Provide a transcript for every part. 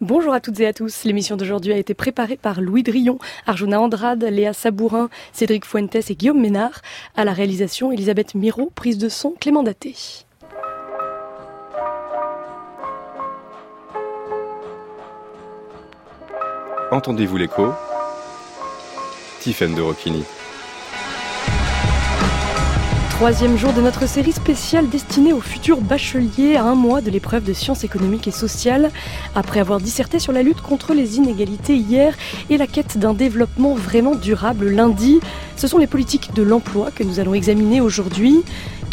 Bonjour à toutes et à tous. L'émission d'aujourd'hui a été préparée par Louis Drillon, Arjuna Andrade, Léa Sabourin, Cédric Fuentes et Guillaume Ménard. À la réalisation, Elisabeth Miro, prise de son, Clément Daté. Entendez-vous l'écho? Tiffaine de Rocchini. Troisième jour de notre série spéciale destinée aux futurs bacheliers à un mois de l'épreuve de sciences économiques et sociales. Après avoir disserté sur la lutte contre les inégalités hier et la quête d'un développement vraiment durable lundi, ce sont les politiques de l'emploi que nous allons examiner aujourd'hui.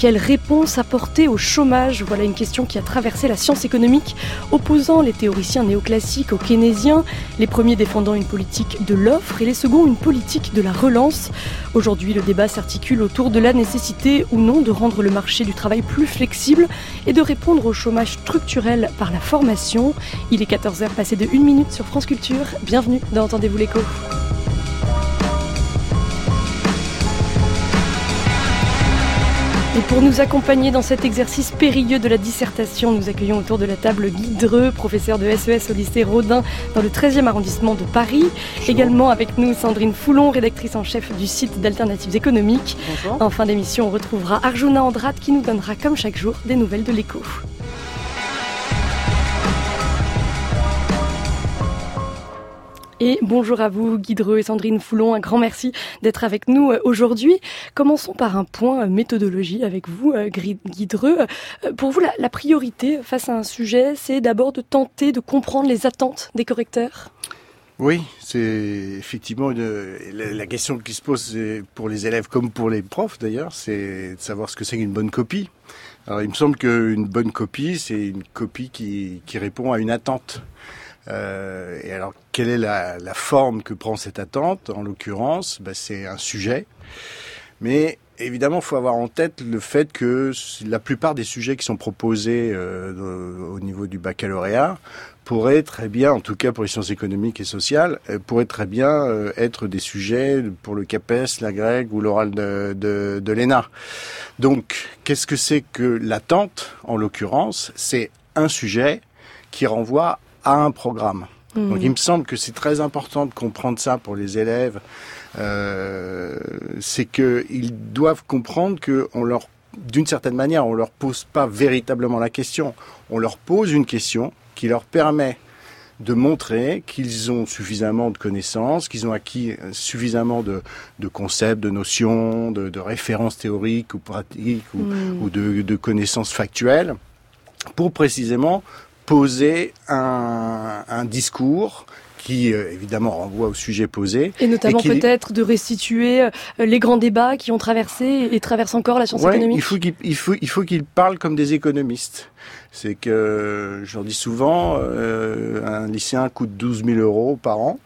Quelle réponse apporter au chômage Voilà une question qui a traversé la science économique, opposant les théoriciens néoclassiques aux keynésiens, les premiers défendant une politique de l'offre et les seconds une politique de la relance. Aujourd'hui, le débat s'articule autour de la nécessité ou non de rendre le marché du travail plus flexible et de répondre au chômage structurel par la formation. Il est 14h passé de 1 minute sur France Culture. Bienvenue dans Entendez-vous l'écho. Et pour nous accompagner dans cet exercice périlleux de la dissertation, nous accueillons autour de la table Guy Dreux, professeur de SES au lycée Rodin dans le 13e arrondissement de Paris. Également avec nous Sandrine Foulon, rédactrice en chef du site d'Alternatives économiques. En fin d'émission, on retrouvera Arjuna Andrade qui nous donnera comme chaque jour des nouvelles de l'écho. Et bonjour à vous, Guidreux et Sandrine Foulon. Un grand merci d'être avec nous euh, aujourd'hui. Commençons par un point euh, méthodologie avec vous, euh, Guidreux. Pour vous, la, priorité face à un sujet, c'est d'abord de tenter de comprendre les attentes des correcteurs oui, c'est effectivement la, question qui se pose pour les élèves comme pour les profs d'ailleurs, c'est de savoir ce que c'est qu'une bonne copie. Alors il me semble qu'une bonne copie, c'est une copie qui, qui répond à une attente. Euh, et alors, quelle est la, forme que prend cette attente En l'occurrence, ben, c'est un sujet. Mais évidemment, il faut avoir en tête le fait que la plupart des sujets qui sont proposés euh, au niveau du baccalauréat pourraient très bien, en tout cas pour les sciences économiques et sociales, euh, pourraient très bien être des sujets pour le CAPES, la grecque ou l'oral de, de, de l'ENA. Donc, qu'est-ce que c'est que l'attente, en l'occurrence C'est un sujet qui renvoie à un programme. Donc il me semble que c'est très important de comprendre ça pour les élèves. Euh, c'est qu'ils doivent comprendre que on leur, d'une certaine manière, on leur pose pas véritablement la question. On leur pose une question qui leur permet de montrer qu'ils ont suffisamment de connaissances, qu'ils ont acquis suffisamment de, de concepts, de notions, de, de, références théoriques ou pratiques ou, hmm. ou de, de connaissances factuelles pour précisément poser un, un discours qui euh, évidemment renvoie au sujet posé. Et notamment peut-être de restituer euh, les grands débats qui ont traversé et traversent encore la science économique. Il faut qu'il il faut, il faut qu'ils parlent comme des économistes. C'est que, je leur dis souvent, euh, un lycéen coûte 12 000 euros par an.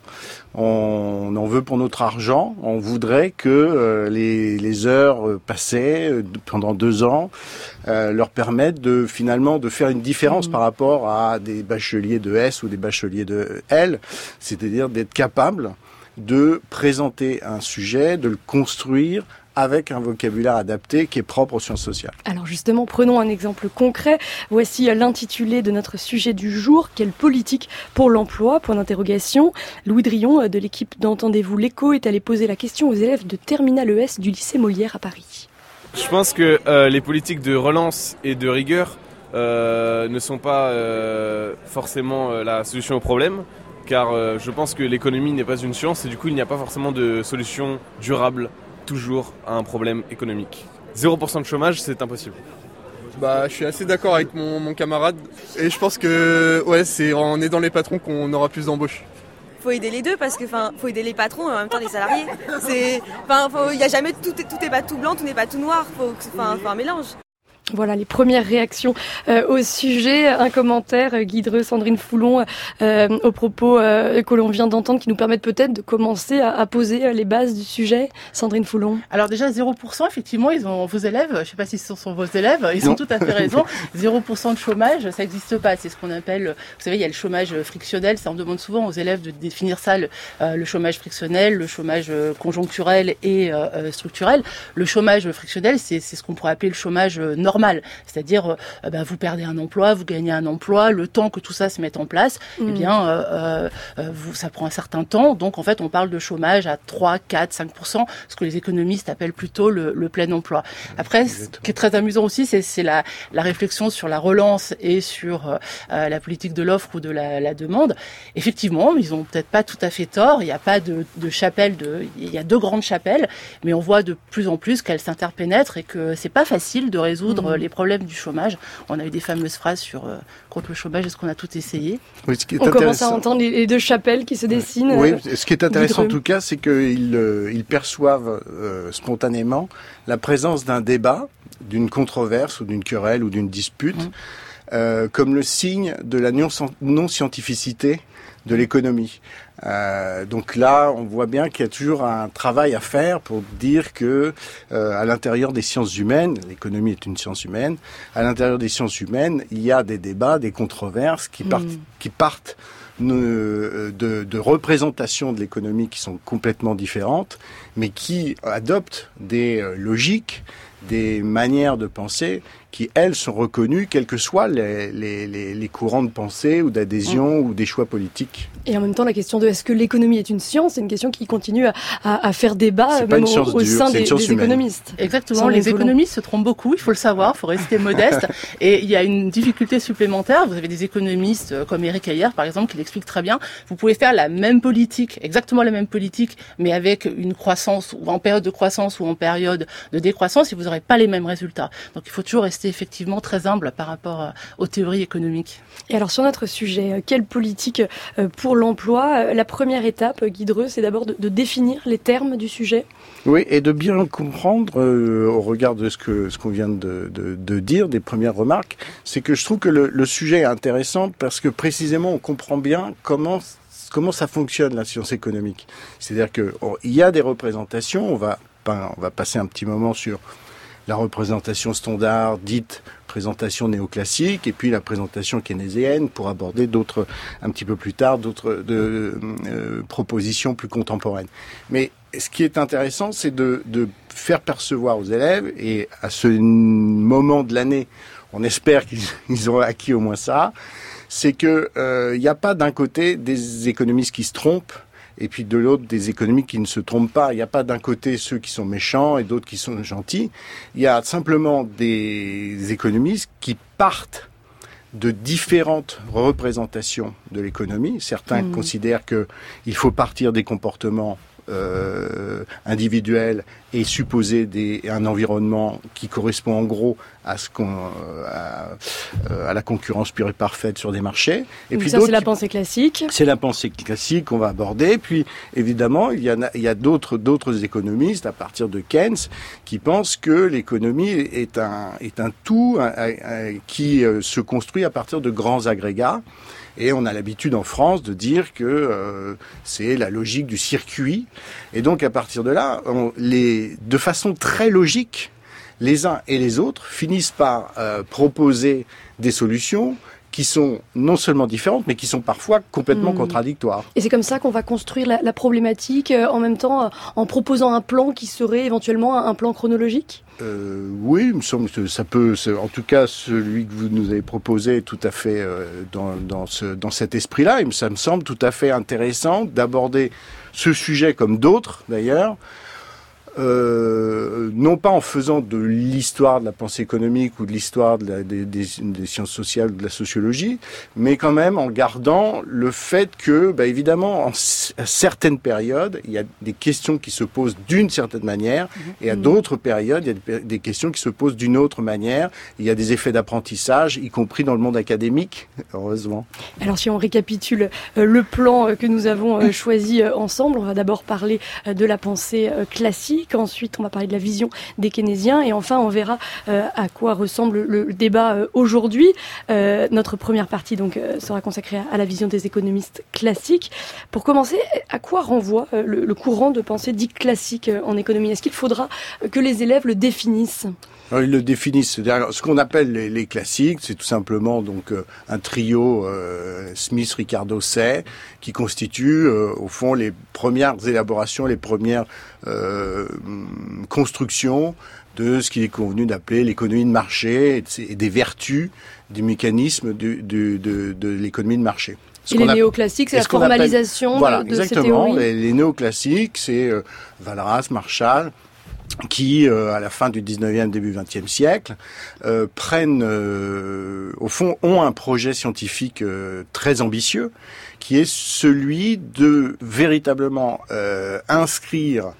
On en veut pour notre argent. On voudrait que euh, les, les, heures passées euh, pendant deux ans euh, leur permettent de finalement de faire une différence mmh. par rapport à des bacheliers de S ou des bacheliers de L, c'est-à-dire d'être capable de présenter un sujet, de le construire avec un vocabulaire adapté qui est propre aux sciences sociales. Alors justement, prenons un exemple concret. Voici l'intitulé de notre sujet du jour. Quelle politique pour l'emploi? Point d'interrogation. Louis Drion de l'équipe d'Entendez-vous l'écho est allé poser la question aux élèves de Terminal ES du lycée Molière à Paris. Je pense que euh, les politiques de relance et de rigueur euh, ne sont pas euh, forcément euh, la solution au problème car euh, je pense que l'économie n'est pas une science et du coup il n'y a pas forcément de solution durable toujours à un problème économique. 0% de chômage, c'est impossible. Bah, je suis assez d'accord avec mon, mon, camarade et je pense que ouais, c'est en aidant les patrons qu'on aura plus d'embauches. Faut aider les deux parce que enfin, faut aider les patrons et en même temps les salariés. C'est, enfin, il y a jamais tout, tout est pas tout blanc, tout n'est pas tout noir. Faut, enfin, faut un mélange. Voilà les premières réactions euh, au sujet. Un commentaire, euh, Guidreux, Sandrine Foulon, euh, aux propos euh, que l'on vient d'entendre, qui nous permettent peut-être de commencer à, à, poser les bases du sujet. Sandrine Foulon. Alors déjà 0%, effectivement, ils ont vos élèves. Je ne sais pas si ce sont vos élèves. Ils ont tout à fait raison. 0% de chômage, ça n'existe pas. C'est ce qu'on appelle, vous savez, il y a le chômage frictionnel. Ça on demande souvent aux élèves de définir ça, le, le chômage frictionnel, le chômage conjoncturel et structurel. Le chômage frictionnel, c'est ce qu'on pourrait appeler le chômage normal normal. C'est-à-dire, bah, vous perdez un emploi, vous gagnez un emploi, le temps que tout ça se mette en place, eh mm. bien, vous, ça prend un certain temps. Donc, en fait, on parle de chômage à 3, 4, 5% ce que les économistes appellent plutôt le, le plein emploi. Après, ce qui est très amusant aussi, c'est la, la, réflexion sur la relance et sur la politique de l'offre ou de la, la demande. Effectivement, ils ont peut-être pas tout à fait tort. Il n'y a pas de, de chapelle, de, il y a deux grandes chapelles, mais on voit de plus en plus qu'elles s'interpénètrent et que c'est pas facile de résoudre mmh. les problèmes du chômage. On a eu des fameuses phrases sur euh, contre le chômage, est-ce qu'on a tout essayé On commence à entendre les deux chapelles qui se dessinent. Oui, euh, ce qui est intéressant en tout cas, c'est qu'ils euh, ils perçoivent spontanément la présence d'un débat, d'une controverse ou d'une querelle ou d'une dispute. Mmh. Euh, comme le signe de la non-scientificité de l'économie. Euh, donc là, on voit bien qu'il y a toujours un travail à faire pour dire que euh, à l'intérieur des sciences humaines, l'économie est une science humaine, à l'intérieur des sciences humaines, il y a des débats, des controverses qui partent, mm. qui partent de, de représentations de l'économie qui sont complètement différentes, mais qui adoptent des logiques, des manières de penser qui, elles, sont reconnues, quels que soient les, les, les, courants de pensée ou d'adhésion mm. ou des choix politiques. Et en même temps, la question de est-ce que l'économie est une science, c'est une question qui continue à, à, faire débat même au, sein des, économistes. Exactement, les économistes se trompent beaucoup, il faut le savoir, il faut rester modeste. Et il y a une difficulté supplémentaire, vous avez des économistes euh, comme Eric Ayer, par exemple, qui l'explique très bien, vous pouvez faire la même politique, exactement la même politique, mais avec une croissance, ou en période de croissance ou en période de décroissance, et vous n'aurez pas les mêmes résultats. Donc il faut toujours rester effectivement très humble par rapport euh, aux théories économiques. Et alors sur notre sujet, euh, quelle politique euh, pour l'emploi La première étape, Guidreux, c'est d'abord de, définir les termes du sujet? Oui, et de bien comprendre, au regard de ce que ce qu'on vient de, de, dire, des premières remarques, c'est que je trouve que le, le sujet est intéressant parce que précisément on comprend bien comment comment ça fonctionne la science économique. C'est-à-dire qu'il y a des représentations, on va, on va passer un petit moment sur la représentation standard dite présentation néoclassique et puis la présentation keynésienne pour aborder d'autres un petit peu plus tard d'autres de, euh, propositions plus contemporaines. Mais ce qui est intéressant, c'est de, de faire percevoir aux élèves et à ce moment de l'année, on espère qu'ils ont acquis au moins ça, c'est que il euh, n'y a pas d'un côté des économistes qui se trompent et puis de l'autre des économies qui ne se trompent pas. Il n'y a pas d'un côté ceux qui sont méchants et d'autres qui sont gentils. Il y a simplement des économistes qui partent de différentes représentations de l'économie. Certains mmh. considèrent qu'il faut partir des comportements euh, individuel et supposer des, un environnement qui correspond en gros à ce qu'on euh, à, la concurrence pure et parfaite sur des marchés. Et puis ça c'est la pensée classique. C'est la pensée classique qu'on va aborder. Puis évidemment il y a il y a d'autres d'autres économistes à partir de Keynes qui pensent que l'économie est un est un tout qui euh, se construit à partir de grands agrégats. Et on a l'habitude en France de dire que euh, c'est la logique du circuit. Et donc à partir de là, de façon très logique, les uns et les autres finissent par euh, proposer des solutions qui sont non seulement différentes, mais qui sont parfois complètement hmm. contradictoires. Et c'est comme ça qu'on va construire la, la problématique euh, en même temps en proposant un plan qui serait éventuellement un plan chronologique? Euh, oui, il me semble que ça peut, en tout cas, celui que vous nous avez proposé est tout à fait euh, dans, dans, ce, dans cet esprit-là. Ça me semble tout à fait intéressant d'aborder ce sujet comme d'autres, d'ailleurs, euh, non pas en faisant de l'histoire de la pensée économique ou de l'histoire de des, des, des, sciences sociales, de la sociologie, mais quand même en gardant le fait que, bah, évidemment, en, à certaines périodes, il y a des questions qui se posent d'une certaine manière, mhm. et à d'autres périodes, il y a des, questions qui se posent d'une autre manière. Il y a des effets d'apprentissage, y compris dans le monde académique, heureusement. Alors, si on récapitule euh, le plan euh, que nous avons choisi ensemble, on va d'abord parler de la pensée classique Ensuite, on va parler de la vision des keynésiens. Et enfin, on verra euh, à quoi ressemble le, débat euh, aujourd'hui. Euh, notre première partie donc sera consacrée à, la vision des économistes classiques. Pour commencer, à quoi renvoie le, courant de pensée dit classique en économie? Est-ce qu'il faudra que les élèves le définissent? Alors, ils le définissent. Ce qu'on appelle les, les classiques, c'est tout simplement donc euh, un trio euh, Smith, Ricardo, Say, qui constitue euh, au fond les premières élaborations, les premières euh, constructions de ce qu'il est convenu d'appeler l'économie de marché et, des vertus du mécanisme du, du- de, de l'économie de marché. Ce Et les néoclassiques, c'est la ce qu'on appelle- formalisation voilà, de, de ces théories. Les, les néoclassiques, c'est euh, Valras, Marshall, qui, euh, à la fin du 19e, début 20e siècle, euh, prennent, euh, au fond, ont un projet scientifique euh, très ambitieux, qui est celui de véritablement euh, inscrire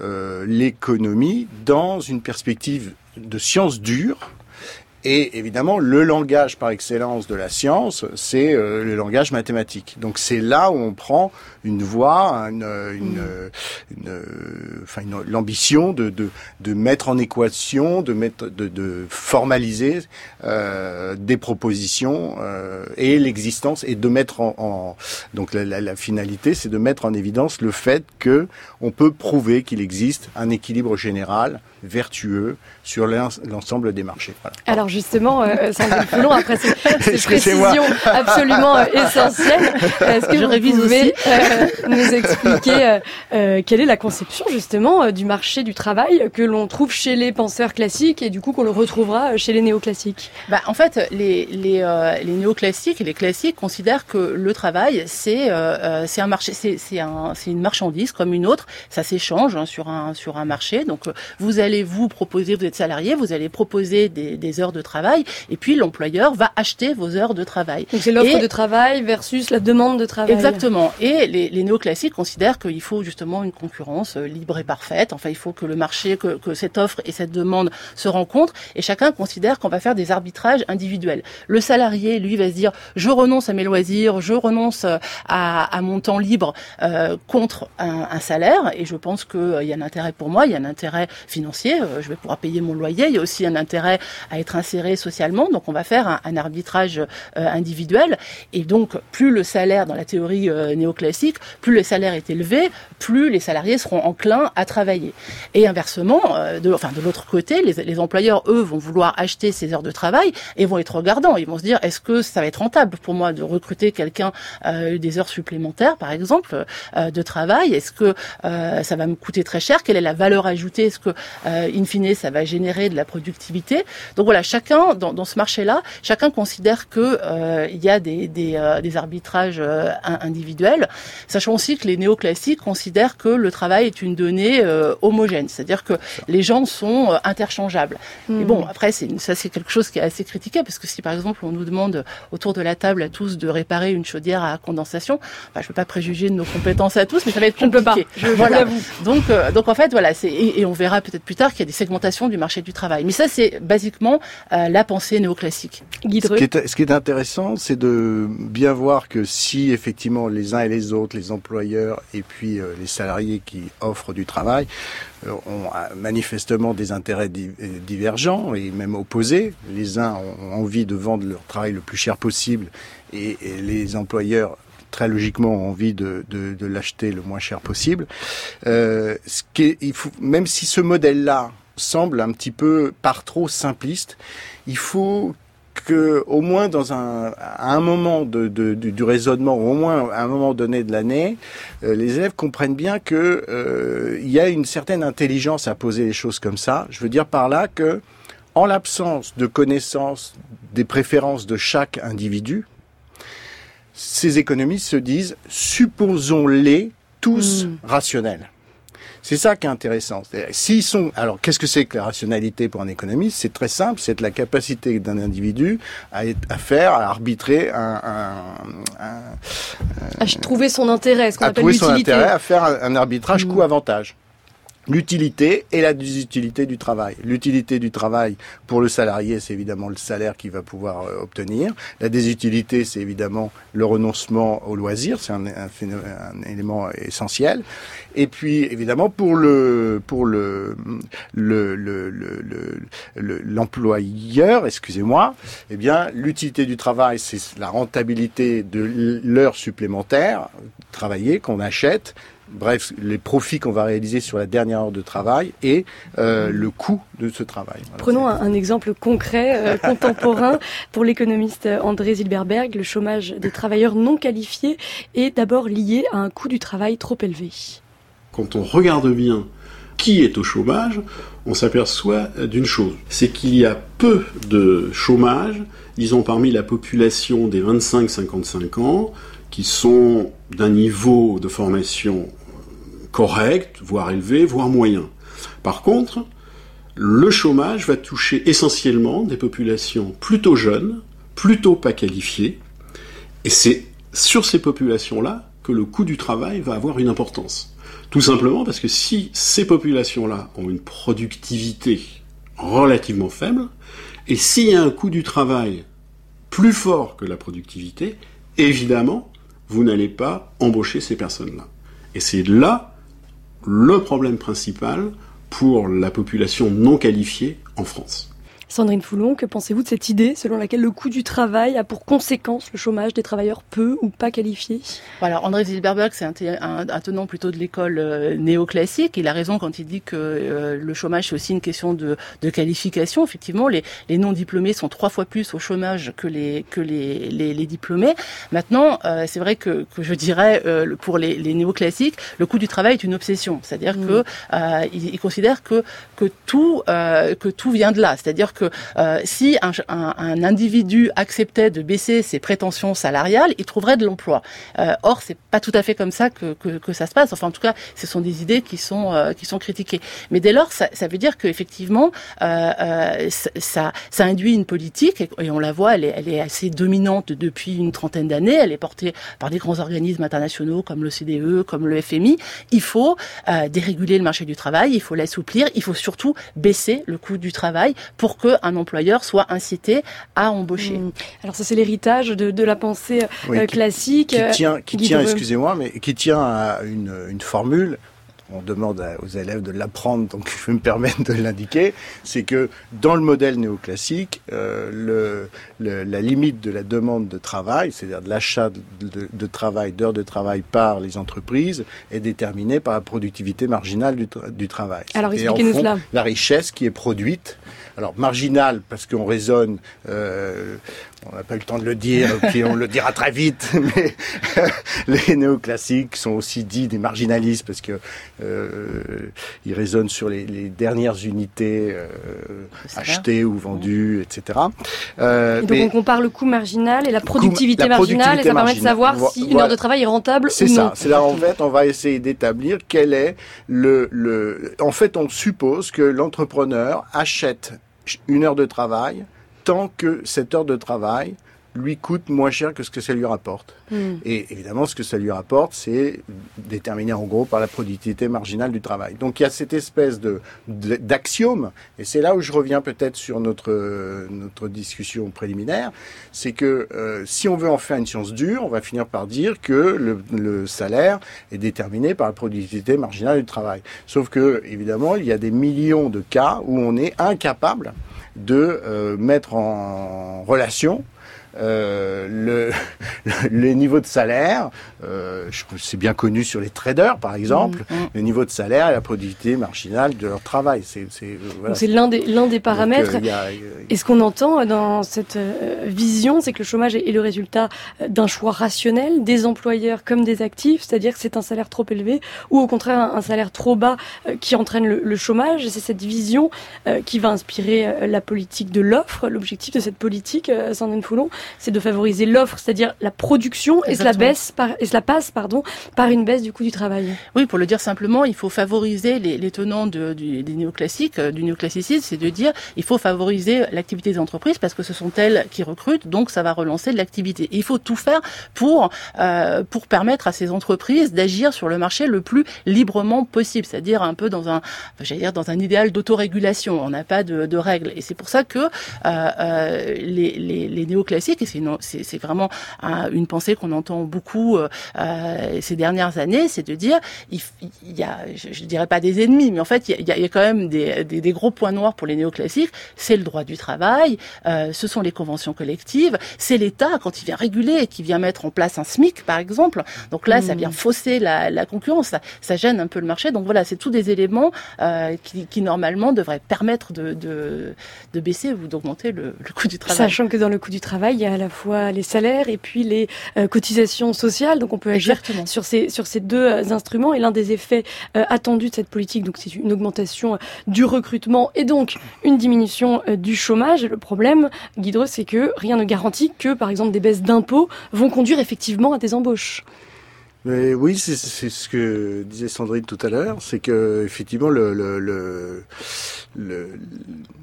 euh, l'économie dans une perspective de science dure. Et évidemment, le langage par excellence de la science, c'est euh, le langage mathématique. Donc c'est là où on prend une voie, une, une, une, euh, enfin une- l'ambition de, de, de mettre en équation, de mettre, de, de formaliser euh, des propositions euh, et l'existence et de mettre en, en donc la, la, la finalité, c'est de mettre en évidence le fait que on peut prouver qu'il existe un équilibre général vertueux sur l'ens- l'ensemble des marchés. Voilà. Alors justement, euh, Sandrine Foulon, après ces, ces précisions absolument euh, essentielles, est-ce que Je vous révise pouvez euh, nous expliquer euh, euh, quelle est la conception justement euh, du marché du travail que l'on trouve chez les penseurs classiques et du coup qu'on le retrouvera euh, chez les néoclassiques Bah, en fait, les, les, euh, les néoclassiques et les classiques considèrent que le travail, c'est euh, euh, un marché, c'est un, une marchandise comme une autre. Ça s'échange hein, sur un sur un marché. Donc, euh, vous allez vous proposer, vous êtes salarié, vous allez proposer des, des heures de travail, et puis l'employeur va acheter vos heures de travail. Donc c'est l'offre de travail versus la demande de travail. Exactement. Et les, les néoclassiques considèrent qu'il faut justement une concurrence euh, libre et parfaite. Enfin, il faut que le marché, que, que cette offre et cette demande se rencontrent. Et chacun considère qu'on va faire des arbitrages individuels. Le salarié, lui, va se dire je renonce à mes loisirs, je renonce euh, à, à mon temps libre euh, contre un, un salaire. Et je pense qu'il y a un intérêt pour moi, il y a un intérêt financier. euh, je vais pouvoir payer mon loyer. Il y a aussi un intérêt à être inséré socialement. Donc, on va faire un, un arbitrage euh, individuel. Et donc, plus le salaire, dans la théorie euh, plus le salaire est élevé, plus les salariés seront enclins à travailler. Et inversement, euh, de, l'autre côté, les, les employeurs, eux, vont vouloir acheter ces heures de travail et vont être regardants. Ils vont se dire, est-ce que ça va être rentable pour moi de recruter quelqu'un euh, des heures supplémentaires, par exemple, euh, de travail? Est-ce que ça va me coûter très cher? Quelle est la valeur ajoutée? Est-ce que, in fine, ça va générer de la productivité? Donc voilà, chacun dans, ce marché-là, chacun considère que euh, il y a des, arbitrages in- individuels, sachant aussi que les néoclassiques considèrent que le travail est une donnée euh, homogène, c'est-à-dire que les gens sont euh, interchangeables. Et Hmm. bon, après, c'est ça c'est quelque chose qui est assez critiqué parce que si par exemple on nous demande autour de la table à tous de réparer une chaudière à condensation, bah, je peux pas préjuger de nos compétences à tous, mais ça va être Je ne peux pas. compliqué. Je, Voilà. l'avoue. Donc, euh, donc en fait, voilà, c'est et, et on verra peut-être plus tard qu'il y a des segmentations du marché du travail. Mais ça, c'est basiquement euh, la pensée néoclassique. Ce qui, est, ce qui est intéressant, c'est de bien voir que si effectivement les uns et les autres, les employeurs et puis euh, les salariés qui offrent du travail, euh, ont euh, manifestement des intérêts di- divergents et même opposés. Les uns ont envie de vendre leur travail le plus cher possible et, et les employeurs très logiquement ont envie de, de, de l'acheter le moins cher possible. Euh, ce qui est, il faut, même si ce modèle-là semble un petit peu par trop simpliste, il faut que au moins dans un à un moment de, de- du, du raisonnement, ou au moins à un moment donné de l'année, euh, les élèves comprennent bien que euh, il y a une certaine intelligence à poser les choses comme ça. Je veux dire par là que en l'absence de connaissance des préférences de chaque individu, ces économistes se disent supposons-les tous Mm. rationnels. C'est ça qui est intéressant. S'ils sont, alors qu'est-ce que c'est que la rationalité pour un économiste? C'est très simple, c'est la capacité d'un individu à, être- à faire, à arbitrer, un, un- un- À trouver son intérêt, ce qu'on à appelle trouver son l'utilité. intérêt, à faire un, arbitrage Mm. coût-avantage. L'utilité et la désutilité du travail. L'utilité du travail pour le salarié, c'est évidemment le salaire qu'il va pouvoir euh, obtenir. La désutilité, c'est évidemment le renoncement au loisir, c'est un, élément essentiel. Et puis évidemment pour le pour le le le le- le- le- l'employeur, excusez-moi, eh bien l'utilité du travail, c'est la rentabilité de l'heure supplémentaire travaillée qu'on achète bref, les profits qu'on va réaliser sur la dernière heure de travail et euh, le coût de ce travail. Prenons un, exemple concret, euh, contemporain, pour l'économiste André Zilberberg. Le chômage des travailleurs non qualifiés est d'abord lié à un coût du travail trop élevé. Quand on regarde bien qui est au chômage, on s'aperçoit d'une chose, c'est qu'il y a peu de chômage, disons parmi la population des 25-55 ans, qui sont d'un niveau de formation correct, voire élevé, voire moyen. Par contre, le chômage va toucher essentiellement des populations plutôt jeunes, plutôt pas qualifiées, et c'est sur ces populations-là que le coût du travail va avoir une importance. Tout simplement parce que si ces populations-là ont une productivité relativement faible, et s'il y a un coût du travail plus fort que la productivité, évidemment, vous n'allez pas embaucher ces personnes-là. Et c'est là le problème principal pour la population non qualifiée en France. Sandrine Foulon, que pensez-vous de cette idée selon laquelle le coût du travail a pour conséquence le chômage des travailleurs peu ou pas qualifiés? Voilà, André Zilberberg, c'est un, tenant plutôt de l'école euh, néoclassique. Il a raison quand il dit que euh, le chômage, c'est aussi une question de, qualification. Effectivement, les, non-diplômés sont trois fois plus au chômage que les, que les, les, diplômés. Maintenant, euh, c'est vrai que, que, je dirais, pour les, néoclassiques, le coût du travail est une obsession. C'est-à-dire mmh. que il, considère que, que, tout, que tout vient de là. C'est-à-dire que euh, si un, individu acceptait de baisser ses prétentions salariales, il trouverait de l'emploi. Euh, or, c'est pas tout à fait comme ça que, ça se passe. Enfin, en tout cas, ce sont des idées qui sont euh, qui sont critiquées. Mais dès lors, ça, veut dire qu'effectivement, ça, ça induit une politique et, on la voit, elle est, elle est assez dominante depuis une trentaine d'années. Elle est portée par des grands organismes internationaux comme le CDE, comme le FMI. Il faut déréguler le marché du travail, il faut l'assouplir, il faut surtout baisser le coût du travail pour que un employeur soit incité à embaucher. Hmm. Alors ça c'est l'héritage de, la pensée euh, classique. Qui, tient, qui tient excusez-moi, mais qui tient à une, une formule on demande aux élèves de l'apprendre, donc je vais me permettre de l'indiquer, c'est que dans le modèle néoclassique, euh, le, la limite de la demande de travail, c'est-à-dire de l'achat de, travail, d'heures de travail par les entreprises, est déterminée par la productivité marginale du, du travail. Alors expliquez-nous cela. La richesse qui est produite alors marginal parce qu'on raisonne, euh, on n'a pas eu le temps de le dire, puis on le dira très vite, mais les néoclassiques sont aussi dits des marginalistes parce que euh, ils raisonnent sur les, dernières unités euh, achetées ou vendues, etc. Euh, et donc on compare le coût marginal et la productivité marginale et ça permet de savoir si une heure de travail est rentable ou non. C'est ça. C'est là en fait on va essayer d'établir quel est le, le. En fait on suppose que l'entrepreneur achète une heure de travail tant que cette heure de travail lui coûte moins cher que ce que ça lui rapporte. Hmm. Et évidemment, ce que ça lui rapporte, c'est déterminé en gros par la productivité marginale du travail. Donc il y a cette espèce de d'axiome, et c'est là où je reviens peut-être sur notre notre discussion préliminaire, c'est que euh, si on veut en faire une science dure, on va finir par dire que le, le, salaire est déterminé par la productivité marginale du travail. Sauf que évidemment, il y a des millions de cas où on est incapable de euh, mettre en relation euh, le, les niveaux de salaire, euh, c'est bien connu sur les traders par exemple, mmh, mmh. le niveau de salaire et la productivité marginale de leur travail. C'est voilà. l'un des, des paramètres. Euh, et ce qu'on entend dans cette euh, vision, c'est que le chômage est, le résultat d'un choix rationnel des employeurs comme des actifs, c'est-à-dire que c'est un salaire trop élevé ou au contraire un, salaire trop bas qui entraîne le, le chômage. C'est cette vision qui va inspirer la politique de l'offre. L'objectif de cette politique, Sandrine Foulon, c'est de favoriser l'offre, c'est-à-dire la production, et cela, baisse par, et cela passe pardon, par une baisse du coût du travail. Oui, pour le dire simplement, il faut favoriser les, tenants de, du, des néoclassiques, euh, du néoclassicisme, c'est de dire il faut favoriser l'activité des entreprises parce que ce sont elles qui recrutent, donc ça va relancer de l'activité. Il faut tout faire pour euh, pour permettre à ces entreprises d'agir sur le marché le plus librement possible, c'est-à-dire un peu dans un, j'allais dire dans un idéal d'autorégulation. On n'a pas de, de, règles, et c'est pour ça que euh, euh les, les, les néoclassiques et c'est vraiment une pensée qu'on entend beaucoup ces dernières années, c'est de dire, il, y a, je, ne dirais pas des ennemis, mais en fait, il y a, il y a quand même des, des, des, gros points noirs pour les néoclassiques. C'est le droit du travail, ce sont les conventions collectives, c'est l'État quand il vient réguler et qui vient mettre en place un SMIC, par exemple. Donc là, ça vient mmh. fausser la, la concurrence, ça, ça, gêne un peu le marché. Donc voilà, c'est tous des éléments euh, qui, qui, normalement devraient permettre de, de, de baisser ou d'augmenter le, le, coût du travail. Sachant que dans le coût du travail, il y a à la fois les salaires et puis les euh, cotisations sociales. Donc on peut agir sur ces, sur ces deux euh, instruments. Et l'un des effets euh, attendus de cette politique, donc c'est une augmentation du recrutement et donc une diminution du chômage. Le problème, Guidreux, c'est que rien ne garantit que, par exemple, des baisses d'impôts vont conduire effectivement à des embauches. Mais oui, c'est ce que disait Sandrine tout à l'heure, c'est que effectivement le, le, le, le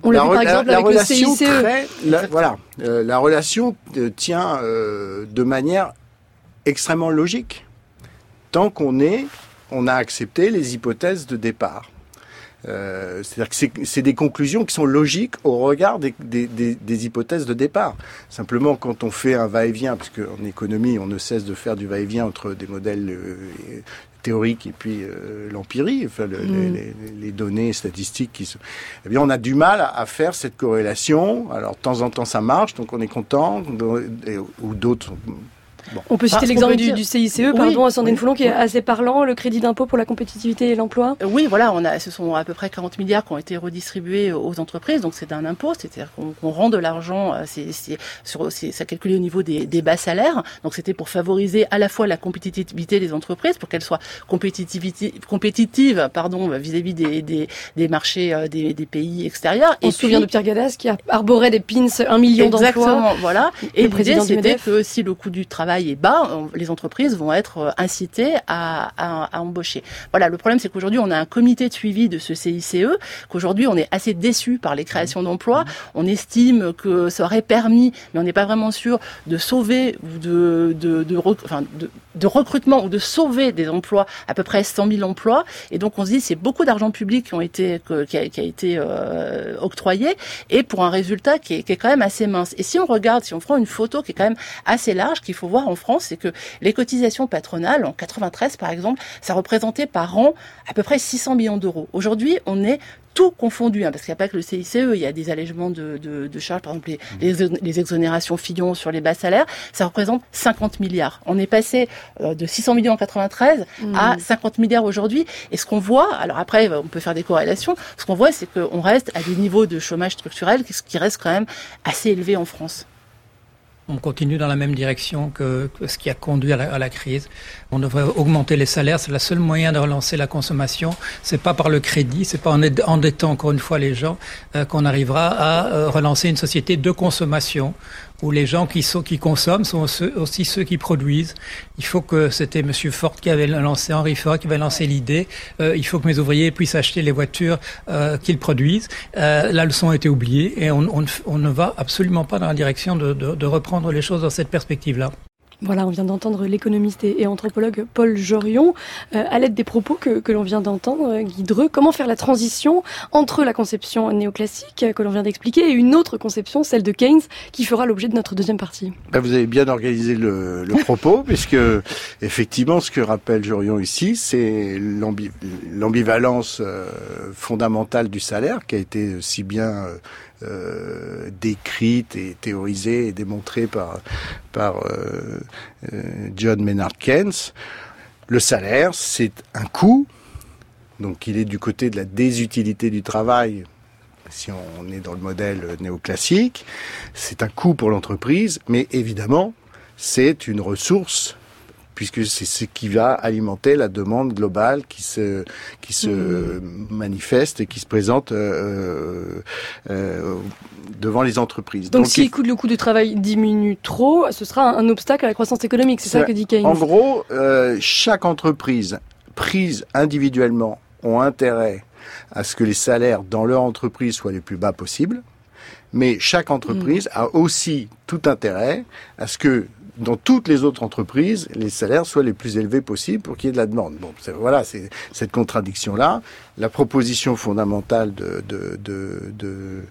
on la, par exemple avec relation le CICE. Très, la, voilà, euh, la relation tient euh, de manière extrêmement logique tant qu'on est, on a accepté les hypothèses de départ. Euh, C'est-à-dire que c'est des conclusions qui sont logiques au regard des, des, des, des, hypothèses de départ. Simplement, quand on fait un va-et-vient, parce qu'en économie, on ne cesse de faire du va-et-vient entre des modèles euh, théoriques et puis euh, l'empirie, enfin, le, mm. les, les, données statistiques qui sont... Eh bien, on a du mal à, à, faire cette corrélation. Alors, de temps en temps, ça marche, donc on est content, ou d'autres on peut citer l'exemple du, CICE, pardon, à Sandrine Foulon, qui est assez parlant, le crédit d'impôt pour la compétitivité et l'emploi. Euh, oui, voilà, on a, ce sont à peu près 40 milliards qui ont été redistribués aux entreprises, donc c'est un impôt, c'est-à-dire qu'on rend de l'argent, euh, c'est ça calculé au niveau des, des bas salaires, donc c'était pour favoriser à la fois la compétitivité des entreprises, pour qu'elles soient compétitives, pardon, vis-à-vis des, des, des, marchés euh, des, des, pays extérieurs. On se souvient de Pierre Gadas qui a arboré des pins, un million d'emplois. Exactement, voilà. Et l'idée, c'était que si le coût du travail est bas, les entreprises vont être euh, incitées à, à, embaucher. Voilà, le problème c'est qu'aujourd'hui on a un comité de suivi de ce CICE, qu'aujourd'hui on est assez déçu par les créations d'emplois. On estime que ça aurait permis, mais on n'est pas vraiment sûr, de sauver ou de, de, de, de recrutement ou de sauver des emplois, à peu près 100 000 emplois. Et donc on se dit c'est beaucoup d'argent public qui ont été qui a, été euh, octroyé et pour un résultat qui est, qui est quand même assez mince. Et si on regarde, si on prend une photo qui est quand même assez large, qu'il faut voir en France, c'est que les cotisations patronales, en 93 par exemple, ça représentait par an à peu près 600 millions d'euros. Aujourd'hui, on est tout confondu, hein, parce qu'il n'y a pas que le CICE, il y a des allègements de, de, de charges, par exemple les, mmh. les, exonérations Fillon sur les bas salaires, ça représente 50 milliards. On est passé euh, de 600 millions en 93 à 50 mmh. milliards aujourd'hui. Et ce qu'on voit, alors après on peut faire des corrélations, ce qu'on voit c'est qu'on reste à des niveaux de chômage structurel qui reste quand même assez élevés en France on continue dans la même direction que, ce qui a conduit à la, crise. On devrait augmenter les salaires, c'est le seul moyen de relancer la consommation. C'est pas par le crédit, c'est pas en endettant encore une fois les gens euh, qu'on arrivera à euh, relancer une société de consommation où les gens qui, sont, qui consomment sont aussi ceux qui produisent. Il faut que c'était Monsieur Ford qui avait lancé, Henry Ford qui avait lancé l'idée. Euh, il faut que mes ouvriers puissent acheter les voitures euh, qu'ils produisent. Euh, la leçon a été oubliée et on, on, on, ne va absolument pas dans la direction de, de, de reprendre les choses dans cette perspective-là. Voilà, on vient d'entendre l'économiste et, anthropologue Paul Jorion. Euh, à l'aide des propos que, que l'on vient d'entendre, euh, Guy Dreux, comment faire la transition entre la conception néoclassique que l'on vient d'expliquer et une autre conception, celle de Keynes, qui fera l'objet de notre deuxième partie? Ben, Vous avez bien organisé le, le propos, puisque effectivement, ce que rappelle Jorion ici, c'est l'ambivalence euh, fondamentale du salaire qui a été si bien euh, décrite et théorisée et démontrée par, par euh, euh, John Maynard Keynes. Le salaire, c'est un coût, donc il est du côté de la désutilité du travail, si on est dans le modèle néoclassique, c'est un coût pour l'entreprise, mais évidemment, c'est une ressource puisque c'est ce qui va alimenter la demande globale qui se qui se mmh. manifeste et qui se présente euh, euh, devant les entreprises. Donc, Donc si le coût du travail diminue trop, ce sera un obstacle à la croissance économique, c'est ça que dit Keynes. En gros, euh, chaque entreprise prise individuellement ont intérêt à ce que les salaires dans leur entreprise soient les plus bas possibles, mais chaque entreprise mmh. a aussi tout intérêt à ce que dans toutes les autres entreprises, les salaires soient les plus élevés possibles pour qu'il y ait de la demande. Bon, voilà, c'est cette contradiction-là. La proposition fondamentale de, de, de,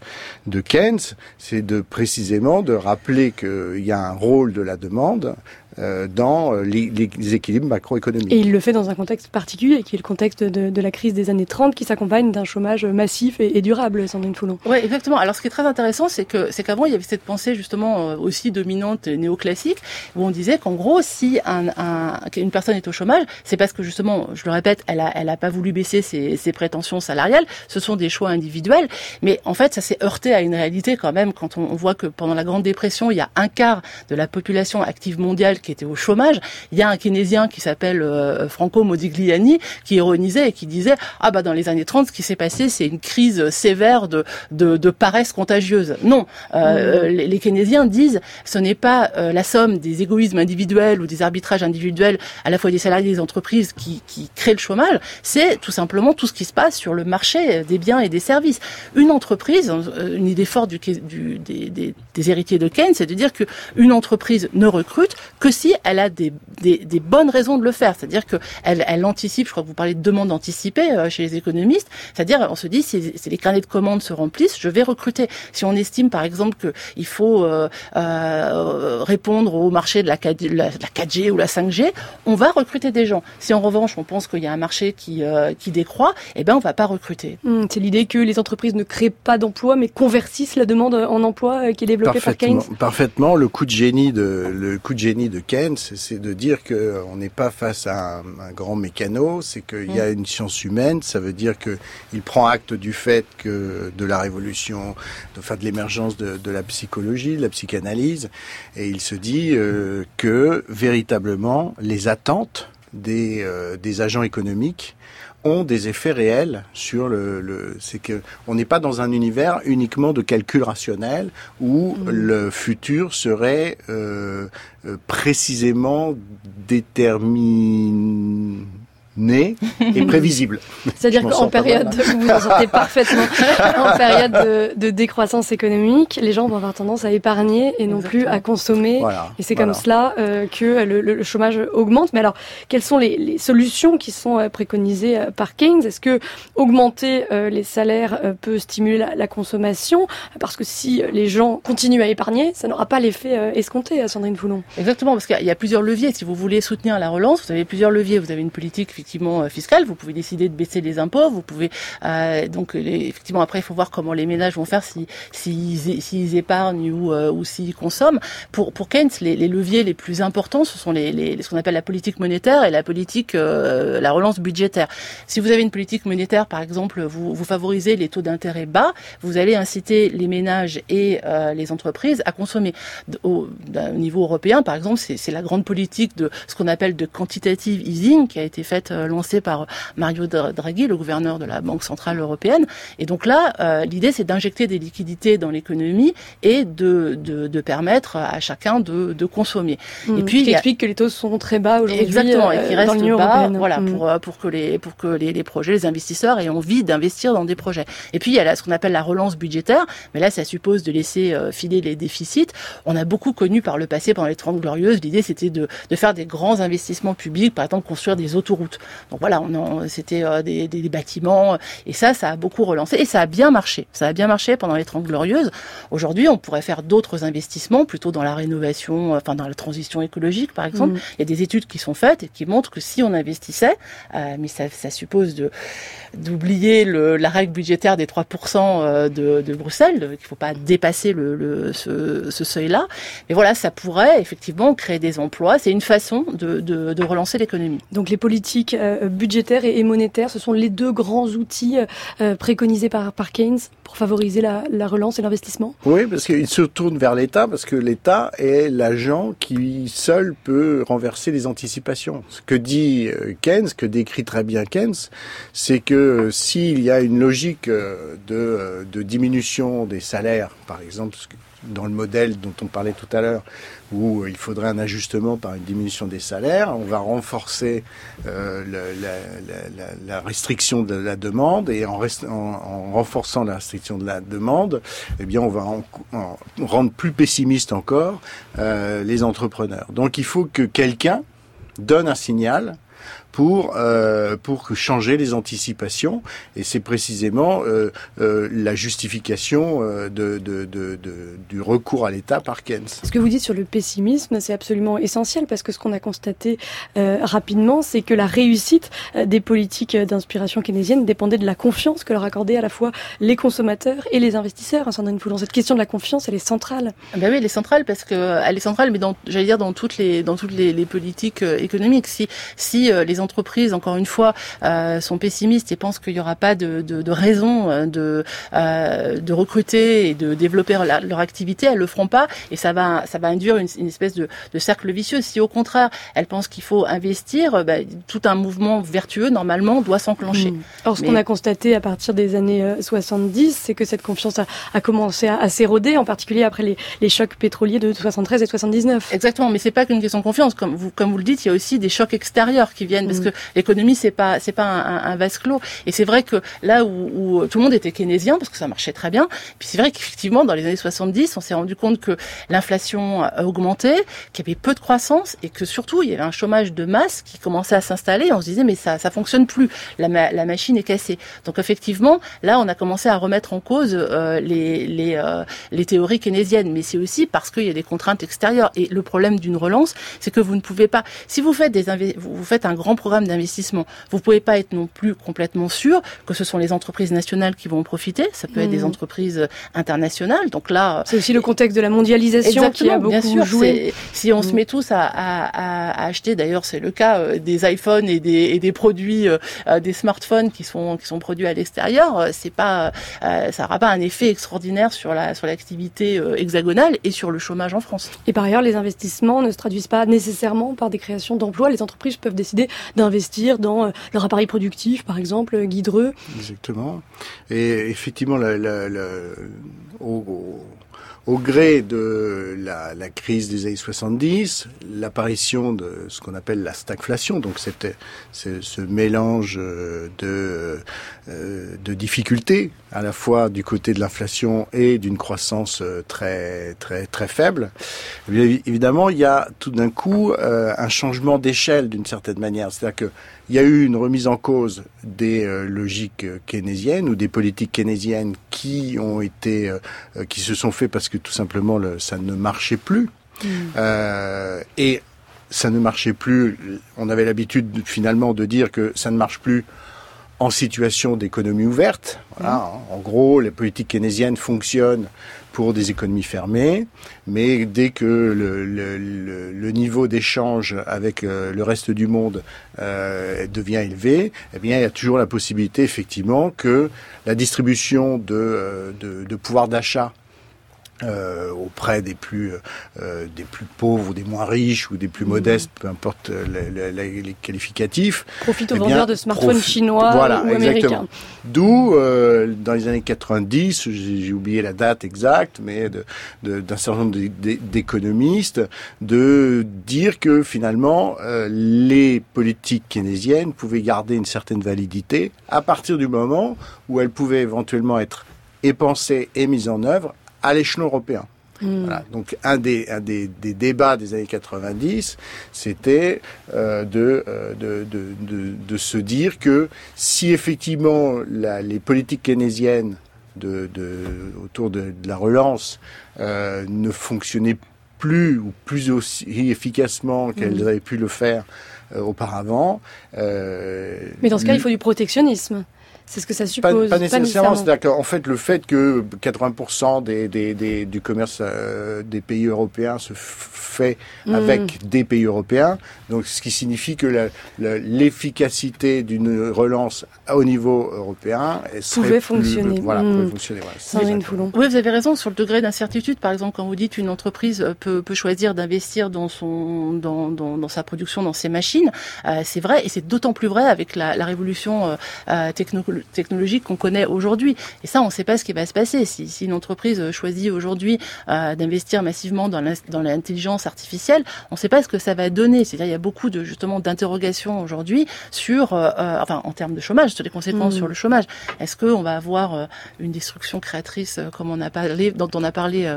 de, Keynes, c'est de précisément de rappeler qu'il y a un rôle de la demande dans euh, les, les, équilibres macroéconomiques. Et il le fait dans un contexte particulier, qui est le contexte de, de la crise des années 30, qui s'accompagne d'un chômage massif et, et durable, Sandrine Foulon. Oui, exactement. Alors ce qui est très intéressant, c'est que c'est qu'avant, il y avait cette pensée justement euh, aussi dominante néoclassique, où on disait qu'en gros, si un, un, une personne est au chômage, c'est parce que justement, je le répète, elle a, elle a pas voulu baisser ses, ses prétentions salariales, ce sont des choix individuels, mais en fait, ça s'est heurté à une réalité quand même, quand on, on voit que pendant la Grande Dépression, il y a un quart de la population active mondiale qui était au chômage. Il y a un keynésien qui s'appelle euh, Franco Modigliani qui ironisait et qui disait ah bah dans les années 30 ce qui s'est passé c'est une crise sévère de de, de paresse contagieuse. Non, euh, mmh. les, les, keynésiens disent ce n'est pas euh, la somme des égoïsmes individuels ou des arbitrages individuels à la fois des salariés et des entreprises qui qui crée le chômage, c'est tout simplement tout ce qui se passe sur le marché des biens et des services. Une entreprise, une idée forte du, du des, des, des héritiers de Keynes, c'est de dire que une entreprise ne recrute que si elle a des, des, des bonnes raisons de le faire. C'est-à-dire qu'elle elle anticipe, je crois que vous parlez de demande anticipée euh, chez les économistes, c'est-à-dire on se dit si, si, les carnets de commandes se remplissent, je vais recruter. Si on estime par exemple qu'il faut euh, euh, répondre au marché de la, 4, la, la, 4G ou la 5G, on va recruter des gens. Si en revanche on pense qu'il y a un marché qui, euh, qui décroît, eh ben on va pas recruter. Mmh, c'est l'idée que les entreprises ne créent pas d'emplois mais convertissent la demande en emploi euh, qui est développée par Keynes. Parfaitement. Le coup de génie de le coup de génie de Keynes c'est de dire que on n'est pas face à un, un grand mécano, c'est qu'il y a une science humaine. Ça veut dire que il prend acte du fait que de la révolution, de, enfin de l'émergence de, de, la psychologie, de la psychanalyse, et il se dit euh, que véritablement les attentes des, euh, des agents économiques ont des effets réels sur le. le c'est que on n'est pas dans un univers uniquement de calcul rationnel où mmh. le futur serait euh, précisément déterminé né et prévisible. C'est-à-dire qu'en période, vous vous en sortez parfaitement, en période de, de, décroissance économique, les gens vont avoir tendance à épargner et non Exactement. plus à consommer. Voilà, et c'est voilà. comme cela euh, que le, le, chômage augmente. Mais alors, quelles sont les, les solutions qui sont euh, préconisées euh, par Keynes? Est-ce que augmenter euh, les salaires euh, peut stimuler la, la, consommation? Parce que si les gens continuent à épargner, ça n'aura pas l'effet euh, escompté, à Sandrine Foulon. Exactement, parce qu'il y a plusieurs leviers. Si vous voulez soutenir la relance, vous avez plusieurs leviers. Vous avez une politique effectivement euh. Vous pouvez décider de baisser les impôts. Vous pouvez euh, donc les, effectivement après il faut voir comment les ménages vont faire si s'ils si, épargnent ou, euh, ou s'ils consomment. Pour pour Keynes, les, les, leviers les plus importants ce sont les, les ce qu'on appelle la politique monétaire et la politique euh, la relance budgétaire. Si vous avez une politique monétaire par exemple, vous vous favorisez les taux d'intérêt bas, vous allez inciter les ménages et euh, les entreprises à consommer. Au, au niveau européen par exemple, c'est la grande politique de ce qu'on appelle de quantitative easing qui a été faite euh, lancé par Mario Draghi, le gouverneur de la Banque centrale européenne. Et donc là, euh, l'idée c'est d'injecter des liquidités dans l'économie et de, de, de, permettre à chacun de, de consommer. Mmh, et puis qui explique que les taux sont très bas aujourd'hui. Exactement, et qui restent bas, européenne. voilà, mmh. pour pour que les pour que les, les projets, les investisseurs aient envie d'investir dans des projets. Et puis il y a là, ce qu'on appelle la relance budgétaire, mais là ça suppose de laisser euh, filer les déficits. On a beaucoup connu par le passé pendant les 30 glorieuses, l'idée c'était de, de faire des grands investissements publics, par exemple construire des autoroutes. Donc voilà, c'était euh, des, des, des, bâtiments et ça, ça a beaucoup relancé et ça a bien marché. Ça a bien marché pendant les 30 glorieuses. Aujourd'hui, on pourrait faire d'autres investissements plutôt dans la rénovation, enfin dans la transition écologique par exemple. Mmh. Il y a des études qui sont faites et qui montrent que si on investissait, euh, mais ça, ça suppose de d'oublier la règle budgétaire des 3% euh, de, de Bruxelles, qu'il ne faut pas dépasser le, le ce, ce seuil-là. Mais voilà, ça pourrait effectivement créer des emplois. C'est une façon de, de, de relancer l'économie. Donc les politiques euh, budgétaires et, monétaires, ce sont les deux grands outils euh, préconisés par, Keynes pour favoriser la, la relance et l'investissement Oui, parce qu'il se tourne vers l'État, parce que l'État est l'agent qui seul peut renverser les anticipations. Ce que dit Keynes, que décrit très bien Keynes, c'est que euh, s'il y a une logique euh, euh, de, diminution des salaires, par exemple, dans le modèle dont on parlait tout à l'heure, où il faudrait un ajustement par une diminution des salaires. On va renforcer euh, la, restriction de la demande et en, renforçant la restriction de la demande, eh bien, on va rendre plus pessimiste encore euh, les entrepreneurs. Donc, il faut que quelqu'un donne un signal pour euh, pour changer les anticipations et c'est précisément euh, euh, la justification euh, de, de, de, du recours à l'État par Keynes. Ce que vous dites sur le pessimisme, c'est absolument essentiel parce que ce qu'on a constaté euh, rapidement, c'est que la réussite des politiques d'inspiration keynésienne dépendait de la confiance que leur accordaient à la fois les consommateurs et les investisseurs. Hein, Sandrine Foulon, cette question de la confiance, elle est centrale. Ben oui, elle est centrale parce que elle est centrale, mais dans, j'allais dire dans toutes les dans toutes les, les politiques économiques. Si si les entreprises, encore une fois, euh, sont pessimistes et pensent qu'il n'y aura pas de, de, de raison euh, de, euh, de recruter et de développer leur activité, elles le feront pas et ça va, ça va induire une, une espèce de, de, cercle vicieux. Si au contraire, elles pensent qu'il faut investir, bah, tout un mouvement vertueux, normalement, doit s'enclencher. Mmh. Or, ce qu'on a constaté à partir des années 70, c'est que cette confiance a, a commencé à, à s'éroder, en particulier après les, les, chocs pétroliers de 73 et 79. Exactement, mais c'est pas qu'une question de confiance. Comme vous, comme vous le dites, il y a aussi des chocs extérieurs qui viennent parce mm. que l'économie c'est pas c'est pas un, un, vase clos. Et c'est vrai que là où, où, tout le monde était keynésien parce que ça marchait très bien, puis c'est vrai qu'effectivement dans les années 70, on s'est rendu compte que l'inflation a augmenté, qu'il y avait peu de croissance et que surtout il y avait un chômage de masse qui commençait à s'installer. On se disait mais ça ça fonctionne plus, la, la machine est cassée. Donc effectivement là on a commencé à remettre en cause euh, les les, euh, les théories keynésiennes, mais c'est aussi parce qu'il y a des contraintes extérieures. Et le problème d'une relance, c'est que vous ne pouvez pas, si vous faites des vous faites un grand programme d'investissement. Vous pouvez pas être non plus complètement sûr que ce sont les entreprises nationales qui vont en profiter. Ça peut être des mmh. entreprises internationales. Donc là, c'est aussi le contexte de la mondialisation qui a beaucoup bien sûr, joué. Si on se mmh. met tous à, à, à acheter, d'ailleurs, c'est le cas euh, des iPhones et des, et des produits, euh, euh, des smartphones qui sont qui sont produits à l'extérieur, c'est pas, ça n'aura pas un effet extraordinaire sur la sur l'activité hexagonale et sur le chômage en France. Et par ailleurs, les investissements ne se traduisent pas nécessairement par des créations d'emplois. Les entreprises peuvent décider d'investir dans euh, leur appareil productif, par exemple, euh, guidreux. Exactement. Et effectivement, la, au gré de la, crise des années 70, l'apparition de ce qu'on appelle la stagflation, donc c'était ce, mélange de, euh, de difficultés à la fois du côté de l'inflation et d'une croissance très très très faible. Évidemment, il y a tout d'un coup euh, un changement d'échelle d'une certaine manière, c'est-à-dire que il y a eu une remise en cause des euh, logiques keynésiennes ou des politiques keynésiennes qui ont été, euh, qui se sont fait parce que tout simplement le, ça ne marchait plus. Mm. Euh, et ça ne marchait plus. On avait l'habitude finalement de dire que ça ne marche plus en situation d'économie ouverte. Voilà. Mm. En gros, les politiques keynésiennes fonctionnent pour des économies fermées, mais dès que le, le, le niveau d'échange avec euh, le reste du monde euh, devient élevé, eh bien, il y a toujours la possibilité, effectivement, que la distribution de, de, de pouvoir d'achat euh, auprès des plus euh, des plus pauvres ou des moins riches ou des plus mmh. modestes, peu importe les, les, les qualificatifs. Profite aux eh vendeurs de smartphones chinois voilà, ou américains. D'où, euh, dans les années 90, j'ai oublié la date exacte, mais d'un de, certain nombre d'économistes, de dire que finalement euh, les politiques keynésiennes pouvaient garder une certaine validité à partir du moment où elles pouvaient éventuellement être épensées et mises en œuvre à l'échelon européen. Hmm. Voilà. Donc un des, un des, des, débats des années 90, c'était euh, de, euh, de, de, de, de, se dire que si effectivement la, les politiques keynésiennes de, autour de, la relance euh, ne fonctionnaient plus ou plus aussi efficacement qu'elles hmm. avaient pu le faire auparavant. Mais dans ce cas, il faut du protectionnisme. C'est ce que ça suppose. Pas, nécessairement. C'est-à-dire qu'en fait, le fait que 80% des, des, des, du commerce euh, des pays européens se fait hmm. avec des pays européens, donc ce qui signifie que l'efficacité d'une relance au niveau européen pouvait fonctionner. voilà, pouvait hmm. fonctionner. Voilà. Oui, vous avez raison sur le degré d'incertitude. Par exemple, quand vous dites une entreprise peut, peut choisir d'investir dans son dans, dans, dans, sa production, dans ses machines, euh, c'est vrai, et c'est d'autant plus vrai avec la, la révolution euh, technologique technologiques qu'on connaît aujourd'hui. Et ça, on ne sait pas ce qui va se passer. Si, si une entreprise choisit aujourd'hui euh, d'investir massivement dans l'intelligence artificielle, on ne sait pas ce que ça va donner. C'est-à-dire, il y a beaucoup de justement d'interrogations aujourd'hui sur, euh, euh, enfin, en termes de chômage, sur les conséquences mmh. sur le chômage. Est-ce qu'on va avoir une destruction créatrice comme on a parlé, dont on a parlé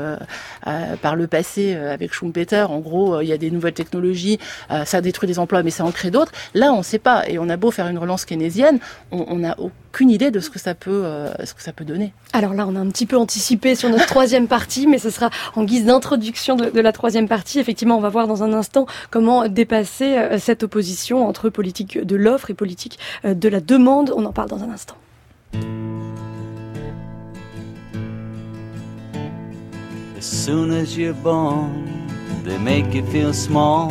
par le passé avec Schumpeter? En gros, il y a des nouvelles technologies, ça détruit des emplois, mais ça en crée d'autres. Là, on ne sait pas. Et on a beau faire une relance keynésienne, on n'a aucune idée de ce que ça peut, ce que ça peut donner. Alors là, on a un petit peu anticipé sur notre troisième partie, mais ce sera en guise d'introduction de, la troisième partie. Effectivement, on va voir dans un instant comment dépasser euh, cette opposition entre politique de l'offre et politique euh, de la demande. On en parle dans un instant. As soon as you're born, they make you feel small.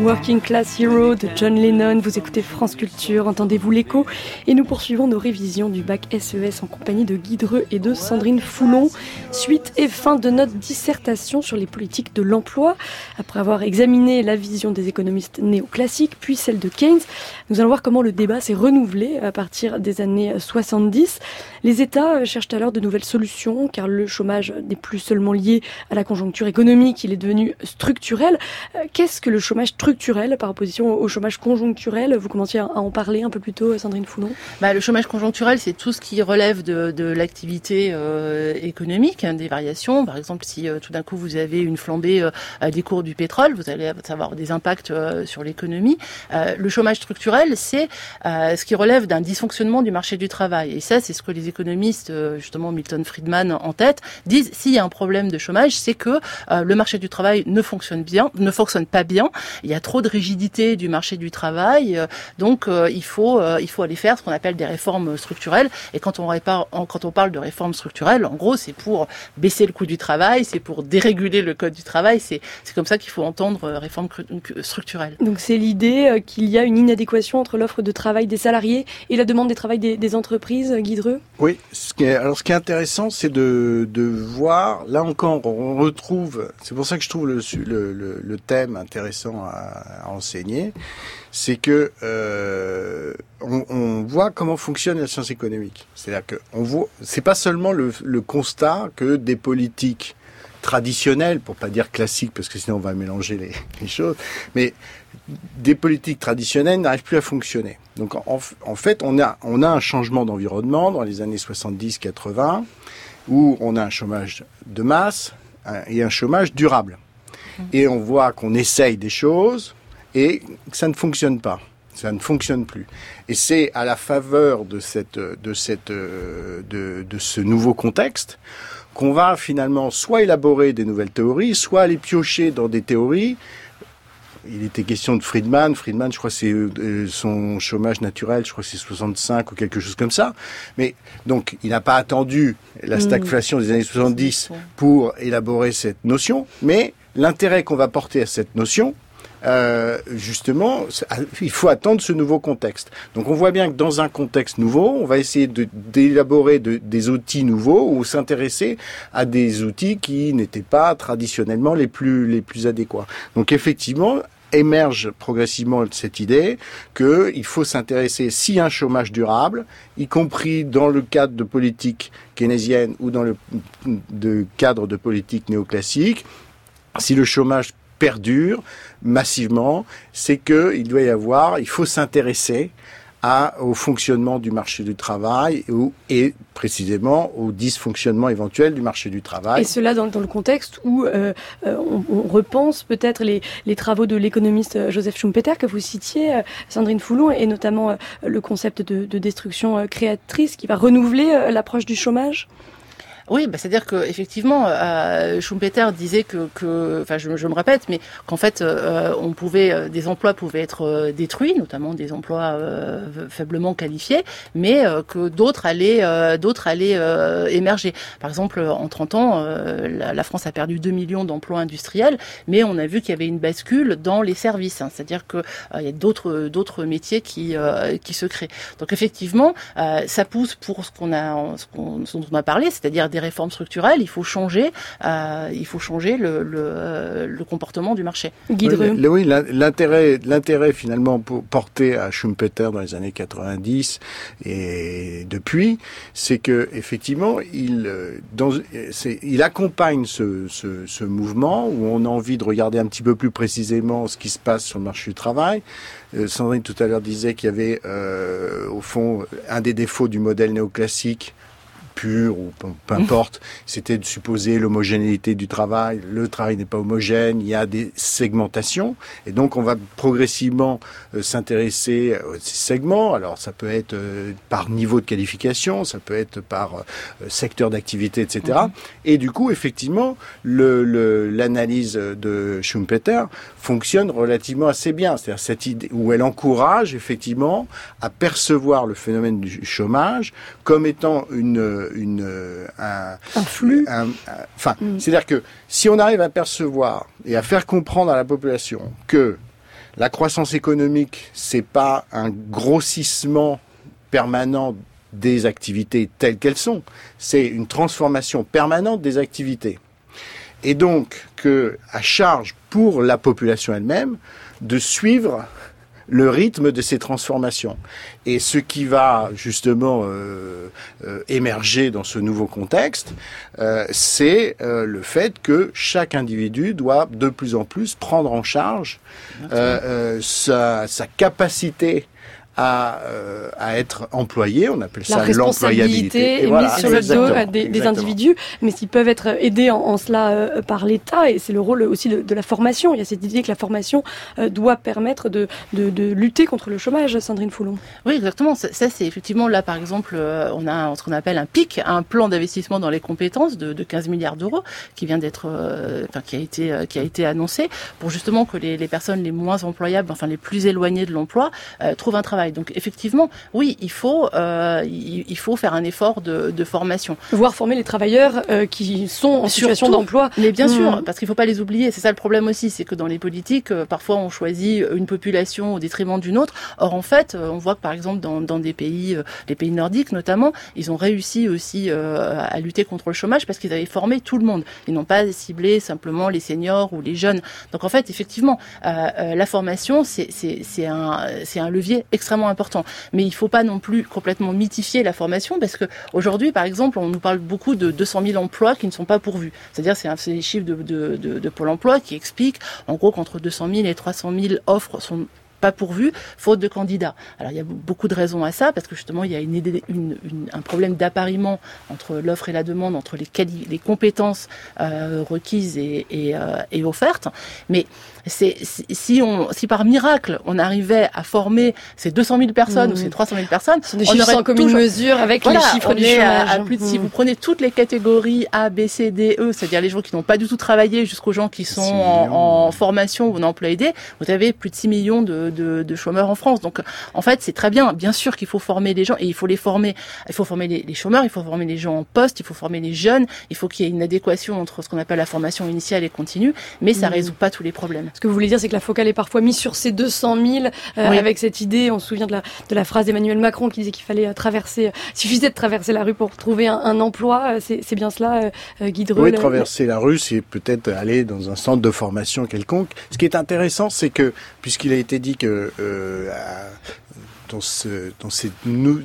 Working Class Hero de John Lennon, vous écoutez France Culture, entendez-vous l'écho Et nous poursuivons nos révisions du bac SES en compagnie de Guy Dreux et de Sandrine Foulon. Suite et fin de notre dissertation sur les politiques de l'emploi. Après avoir examiné la vision des économistes néoclassiques, puis celle de Keynes, nous allons voir comment le débat s'est renouvelé à partir des années 70. Les États cherchent alors de nouvelles solutions, car le chômage n'est plus seulement lié à la conjoncture économique, il est devenu structurel. Qu'est-ce que le chômage structurel par opposition au chômage conjoncturel. Vous commenciez à en parler un peu plus tôt, Sandrine Foulon. Bah, le chômage conjoncturel, c'est tout ce qui relève de, de l'activité euh, économique, hein, des variations. Par exemple, si euh, tout d'un coup vous avez une flambée euh, des cours du pétrole, vous allez avoir des impacts sur l'économie. le chômage structurel, c'est ce qui relève d'un dysfonctionnement du marché du travail. Et ça, c'est ce que les économistes, justement Milton Friedman en tête, disent. S'il y a un problème de chômage, c'est que le marché du travail ne fonctionne bien, ne fonctionne pas bien. Trop de rigidité du marché du travail. Euh, donc euh, il faut euh, il faut aller faire ce qu'on appelle des réformes structurelles. Et quand on répare, quand on parle de réformes structurelles, en gros, c'est pour baisser le coût du travail, c'est pour déréguler le code du travail. C'est c'est comme ça qu'il faut entendre réforme structurelle. Donc c'est l'idée qu'il y a une inadéquation entre l'offre de travail des salariés et la demande des travail des, des entreprises, Guidreux Oui. Ce qui est, alors ce qui est intéressant, c'est de, de voir, là encore, on retrouve, c'est pour ça que je trouve le, le, le thème intéressant à, enseigner, c'est que euh, on, voit comment fonctionne la science économique. C'est-à-dire que on voit, c'est pas seulement le, constat que des politiques traditionnelles, pour pas dire classiques, parce que sinon on va mélanger les, choses, mais des politiques traditionnelles n'arrivent plus à fonctionner. Donc en, fait, on a, on a un changement d'environnement dans les années 70-80, où on a un chômage de masse et un chômage durable et on voit qu'on essaye des choses et que ça ne fonctionne pas. Ça ne fonctionne plus. Et c'est à la faveur de cette, de cette, de, de ce nouveau contexte qu'on va finalement soit élaborer des nouvelles théories, soit aller piocher dans des théories il était question de Friedman. Friedman, je crois, c'est euh, son chômage naturel, je crois que c'est 65 ou quelque chose comme ça. Mais donc, il n'a pas attendu la mm. stagflation des années 70 pour élaborer cette notion, mais l'intérêt qu'on va porter à cette notion, euh, justement, il faut attendre ce nouveau contexte. Donc on voit bien que dans un contexte nouveau, on va essayer d'élaborer de, des outils nouveaux ou s'intéresser à des outils qui n'étaient pas traditionnellement les plus les plus adéquats. Donc effectivement, émerge progressivement cette idée qu'il faut s'intéresser si un chômage durable, y compris dans le cadre de politique keynésienne ou dans le cadre de politique néoclassique, si le chômage perdure massivement, c'est qu'il doit y avoir, il faut s'intéresser au fonctionnement du marché du travail et précisément au dysfonctionnement éventuel du marché du travail. Et cela dans, le contexte où euh, euh, on, repense peut-être les, travaux de l'économiste euh, Joseph Schumpeter que vous citiez, Sandrine Foulon, et notamment le concept de destruction créatrice qui va renouveler l'approche du chômage? Oui, bah, c'est-à-dire que effectivement, euh, Schumpeter disait que, que enfin, je, je, me répète, mais qu'en fait, euh, on pouvait, euh, des emplois pouvaient être euh, détruits, notamment des emplois euh, faiblement qualifiés, mais que d'autres allaient, d'autres allaient émerger. Par exemple, en 30 ans, la, la, France a perdu 2 millions d'emplois industriels, mais on a vu qu'il y avait une bascule dans les services, hein, c'est-à-dire que il y a d'autres, d'autres métiers qui, qui se créent. Donc effectivement, ça pousse pour ce qu'on a, ce, qu'on, dont on a parlé, c'est-à-dire des réformes structurelles, il faut changer, euh, il faut changer le, le, euh, le comportement du marché. Oui, l'intérêt, l'intérêt finalement porté à Schumpeter dans les années 90 et depuis, c'est que effectivement, il, euh, dans, il accompagne ce, ce, ce mouvement où on a envie de regarder un petit peu plus précisément ce qui se passe sur le marché du travail. Sandrine tout à l'heure disait qu'il y avait euh, au fond un des défauts du modèle néoclassique pur ou peu, importe, c'était de supposer l'homogénéité du travail. Le travail n'est pas homogène, il y a des segmentations, et donc on va progressivement euh, s'intéresser à ces segments. Alors ça peut être euh, par niveau de qualification, ça peut être par euh, secteur d'activité, etc. Mhm. Et du coup, effectivement, l'analyse le, de Schumpeter fonctionne relativement assez bien. C'est-à-dire cette idée où elle encourage effectivement à percevoir le phénomène du chômage comme étant une une, un, flux. enfin, mm. c'est-à-dire que si on arrive à percevoir et à faire comprendre à la population que la croissance économique, c'est pas un grossissement permanent des activités telles qu'elles sont, c'est une transformation permanente des activités. Et donc que à charge pour la population elle-même de suivre le rythme de ces transformations. Et ce qui va justement euh, euh, émerger dans ce nouveau contexte, euh, c'est le fait que chaque individu doit de plus en plus prendre en charge sa, sa capacité à, euh, à être employés. On appelle ça l'employabilité. est mise sur le dos des, des, individus, mais s'ils peuvent être aidés en, cela euh, par l'État, et c'est le rôle aussi de, de, la formation. Il y a cette idée que la formation euh, doit permettre de, de, de, lutter contre le chômage, Sandrine Foulon. Oui, exactement. Ça, c'est effectivement là, par exemple, on a ce qu'on appelle un PIC, un plan d'investissement dans les compétences de, de 15 milliards d'euros, qui vient d'être, enfin, qui a été, qui a été annoncé pour justement que les, les, personnes les moins employables, enfin les plus éloignées de l'emploi, trouvent un travail. Donc effectivement, oui, il faut, euh, il, faut faire un effort de, formation. Voir former les travailleurs euh, qui sont en situation d'emploi. Mais bien sûr, hmm. parce qu'il ne faut pas les oublier. C'est ça le problème aussi, c'est que dans les politiques, euh, parfois on choisit une population au détriment d'une autre. Or en fait, on voit que par exemple dans, dans des pays, les pays nordiques notamment, ils ont réussi aussi à lutter contre le chômage parce qu'ils avaient formé tout le monde. Ils n'ont pas ciblé simplement les seniors ou les jeunes. Donc en fait, effectivement, la formation, c'est un, un levier extrêmement important. Mais il ne faut pas non plus complètement mythifier la formation parce que aujourd'hui, par exemple, on nous parle beaucoup de 200 000 emplois qui ne sont pas pourvus. C'est-à-dire, c'est les chiffres de, Pôle Emploi qui expliquent, en gros, qu'entre 200 000 et 300 000 offres sont pas pourvu, faute de candidats. Alors il y a beaucoup de raisons à ça, parce que justement il y a une, une, un problème d'appariement entre l'offre et la demande, entre les, les compétences euh, requises et, et, euh, et, offertes. Mais c'est si on si par miracle on arrivait à former ces 200 000 personnes ou ces 300 000 personnes, des on aurait comme une mesure avec les chiffres du chômage. À, plus de, Si vous prenez toutes les catégories A, B, C, D, E, c'est-à-dire les gens qui n'ont pas du tout travaillé jusqu'aux gens qui sont en, en, formation ou en emploi aidé, vous avez plus de 6 millions de de, chômeurs en France. Donc, en fait, c'est très bien. Bien sûr qu'il faut former les gens et il faut les former. Il faut former les, chômeurs, il faut former les gens en poste, il faut former les jeunes. Il faut qu'il y ait une adéquation entre ce qu'on appelle la formation initiale et continue. Mais ça mmh. résout pas tous les problèmes. Ce que vous voulez dire, c'est que la focale est parfois mise sur ces 200 000 avec cette idée. On se souvient de la, de la phrase d'Emmanuel Macron qui disait qu'il fallait traverser, suffisait de traverser la rue pour trouver un, emploi. C'est bien cela, Guy Oui, traverser la rue, c'est peut-être aller dans un centre de formation quelconque. Ce qui est intéressant, c'est que puisqu'il a été dit que dans, ce, dans ces,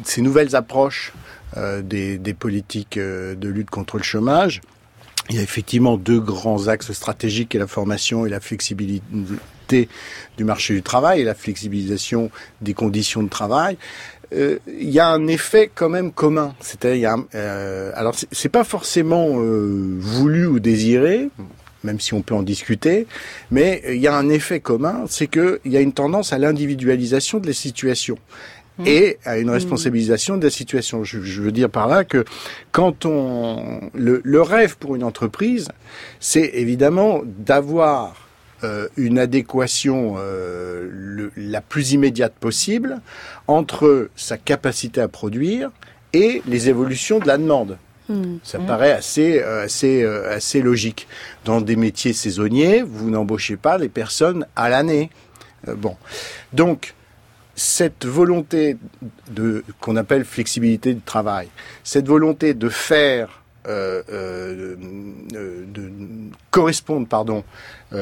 ces, nouvelles approches euh, des, des, politiques euh, de lutte contre le chômage, il y a effectivement deux grands axes stratégiques, et la formation et la flexibilité du marché du travail et la flexibilisation des conditions de travail. Euh, il y a un effet quand même commun. C'est-à-dire, euh, alors c'est pas forcément euh, voulu ou désiré même si on peut en discuter, mais il y a un effet commun, c'est qu'il y a une tendance à l'individualisation de la situation mmh. et à une mmh. responsabilisation de la situation. Je, veux dire par là que quand on le, rêve pour une entreprise, c'est évidemment d'avoir euh, une adéquation euh, la plus immédiate possible entre sa capacité à produire et les évolutions de la demande. Hmm. Ça paraît assez, euh, assez, assez logique. Dans des métiers saisonniers, vous n'embauchez pas les personnes à l'année. Euh, bon, donc cette volonté qu'on appelle flexibilité de travail, cette volonté de faire de, correspondre pardon la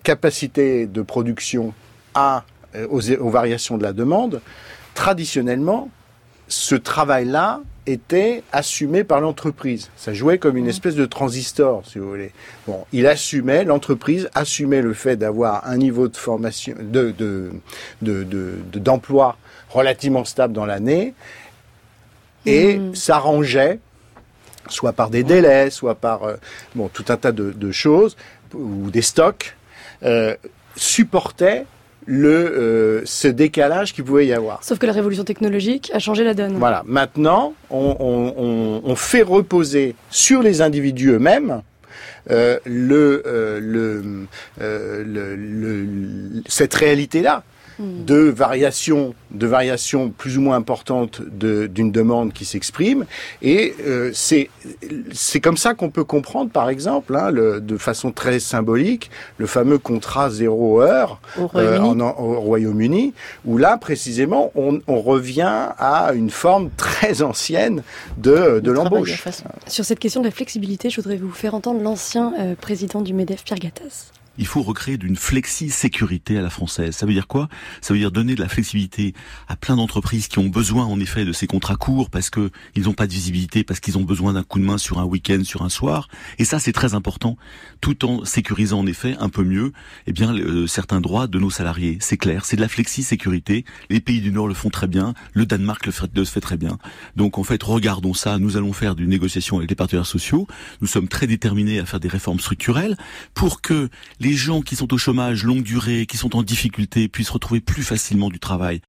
capacité de production aux variations de la demande traditionnellement ce travail-là était assumé par l'entreprise. Ça jouait comme une mmh. espèce de transistor, si vous voulez. Bon, il assumait, l'entreprise assumait le fait d'avoir un niveau de formation, de, d'emploi relativement stable dans l'année, et mmh. s'arrangeait, soit par des délais, soit par euh, bon tout un tas de, choses ou des stocks, euh, supportait le euh, ce décalage qu'il pouvait y avoir. Sauf que la révolution technologique a changé la donne. Voilà. Maintenant, on, on, on, fait reposer sur les individus eux-mêmes euh, le, euh, le, euh, le, le, cette réalité-là. Hmm. de variations, de variations plus ou moins importantes d'une demande qui s'exprime. Et euh, c'est c'est comme ça qu'on peut comprendre, par exemple, hein, le, de façon très symbolique, le fameux contrat zéro heure au euh, Royaume-Uni, où là précisément on, on, revient à une forme très ancienne de, de l'embauche. Sur cette question de la flexibilité, je voudrais vous faire entendre l'ancien euh, président du Medef, Pierre Gattaz il faut recréer d'une flexi-sécurité à la française. Ça veut dire quoi? Ça veut dire donner de la flexibilité à plein d'entreprises qui ont besoin en effet de ces contrats courts parce que ils n'ont pas de visibilité, parce qu'ils ont besoin d'un coup de main sur un week-end, sur un soir. Et ça, c'est très important, tout en sécurisant en effet un peu mieux, eh bien, euh, certains droits de nos salariés. C'est clair, c'est de la flexi-sécurité. Les pays du Nord le font très bien, le Danemark le fait, très bien. Donc en fait, regardons ça. Nous allons faire d'une négociation avec les partenaires sociaux. Nous sommes très déterminés à faire des réformes structurelles pour que les les gens qui sont au chômage longue durée, qui sont en difficulté, puissent retrouver plus facilement du travail.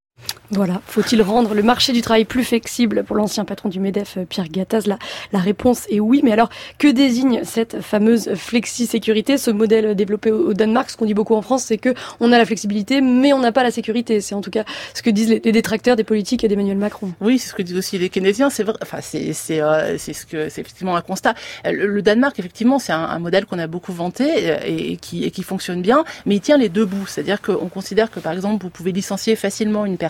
Voilà, faut-il rendre le marché du travail plus flexible pour l'ancien patron du MEDEF, euh, Pierre Gattaz la, la réponse est oui, mais alors que désigne cette fameuse flexi-sécurité, ce modèle développé au Danemark? Ce qu'on dit beaucoup en France, c'est que on a la flexibilité, mais on n'a pas la sécurité. C'est en tout cas ce que disent les, détracteurs des politiques d'Emmanuel Macron. Oui, c'est ce que disent aussi les keynésiens. C'est vrai, enfin c'est c'est euh, ce que c'est effectivement un constat. Le, Danemark, effectivement, c'est un, modèle qu'on a beaucoup vanté euh, et, qui et qui fonctionne bien, mais il tient les deux bouts. C'est-à-dire qu'on considère que par exemple, vous pouvez licencier facilement une personne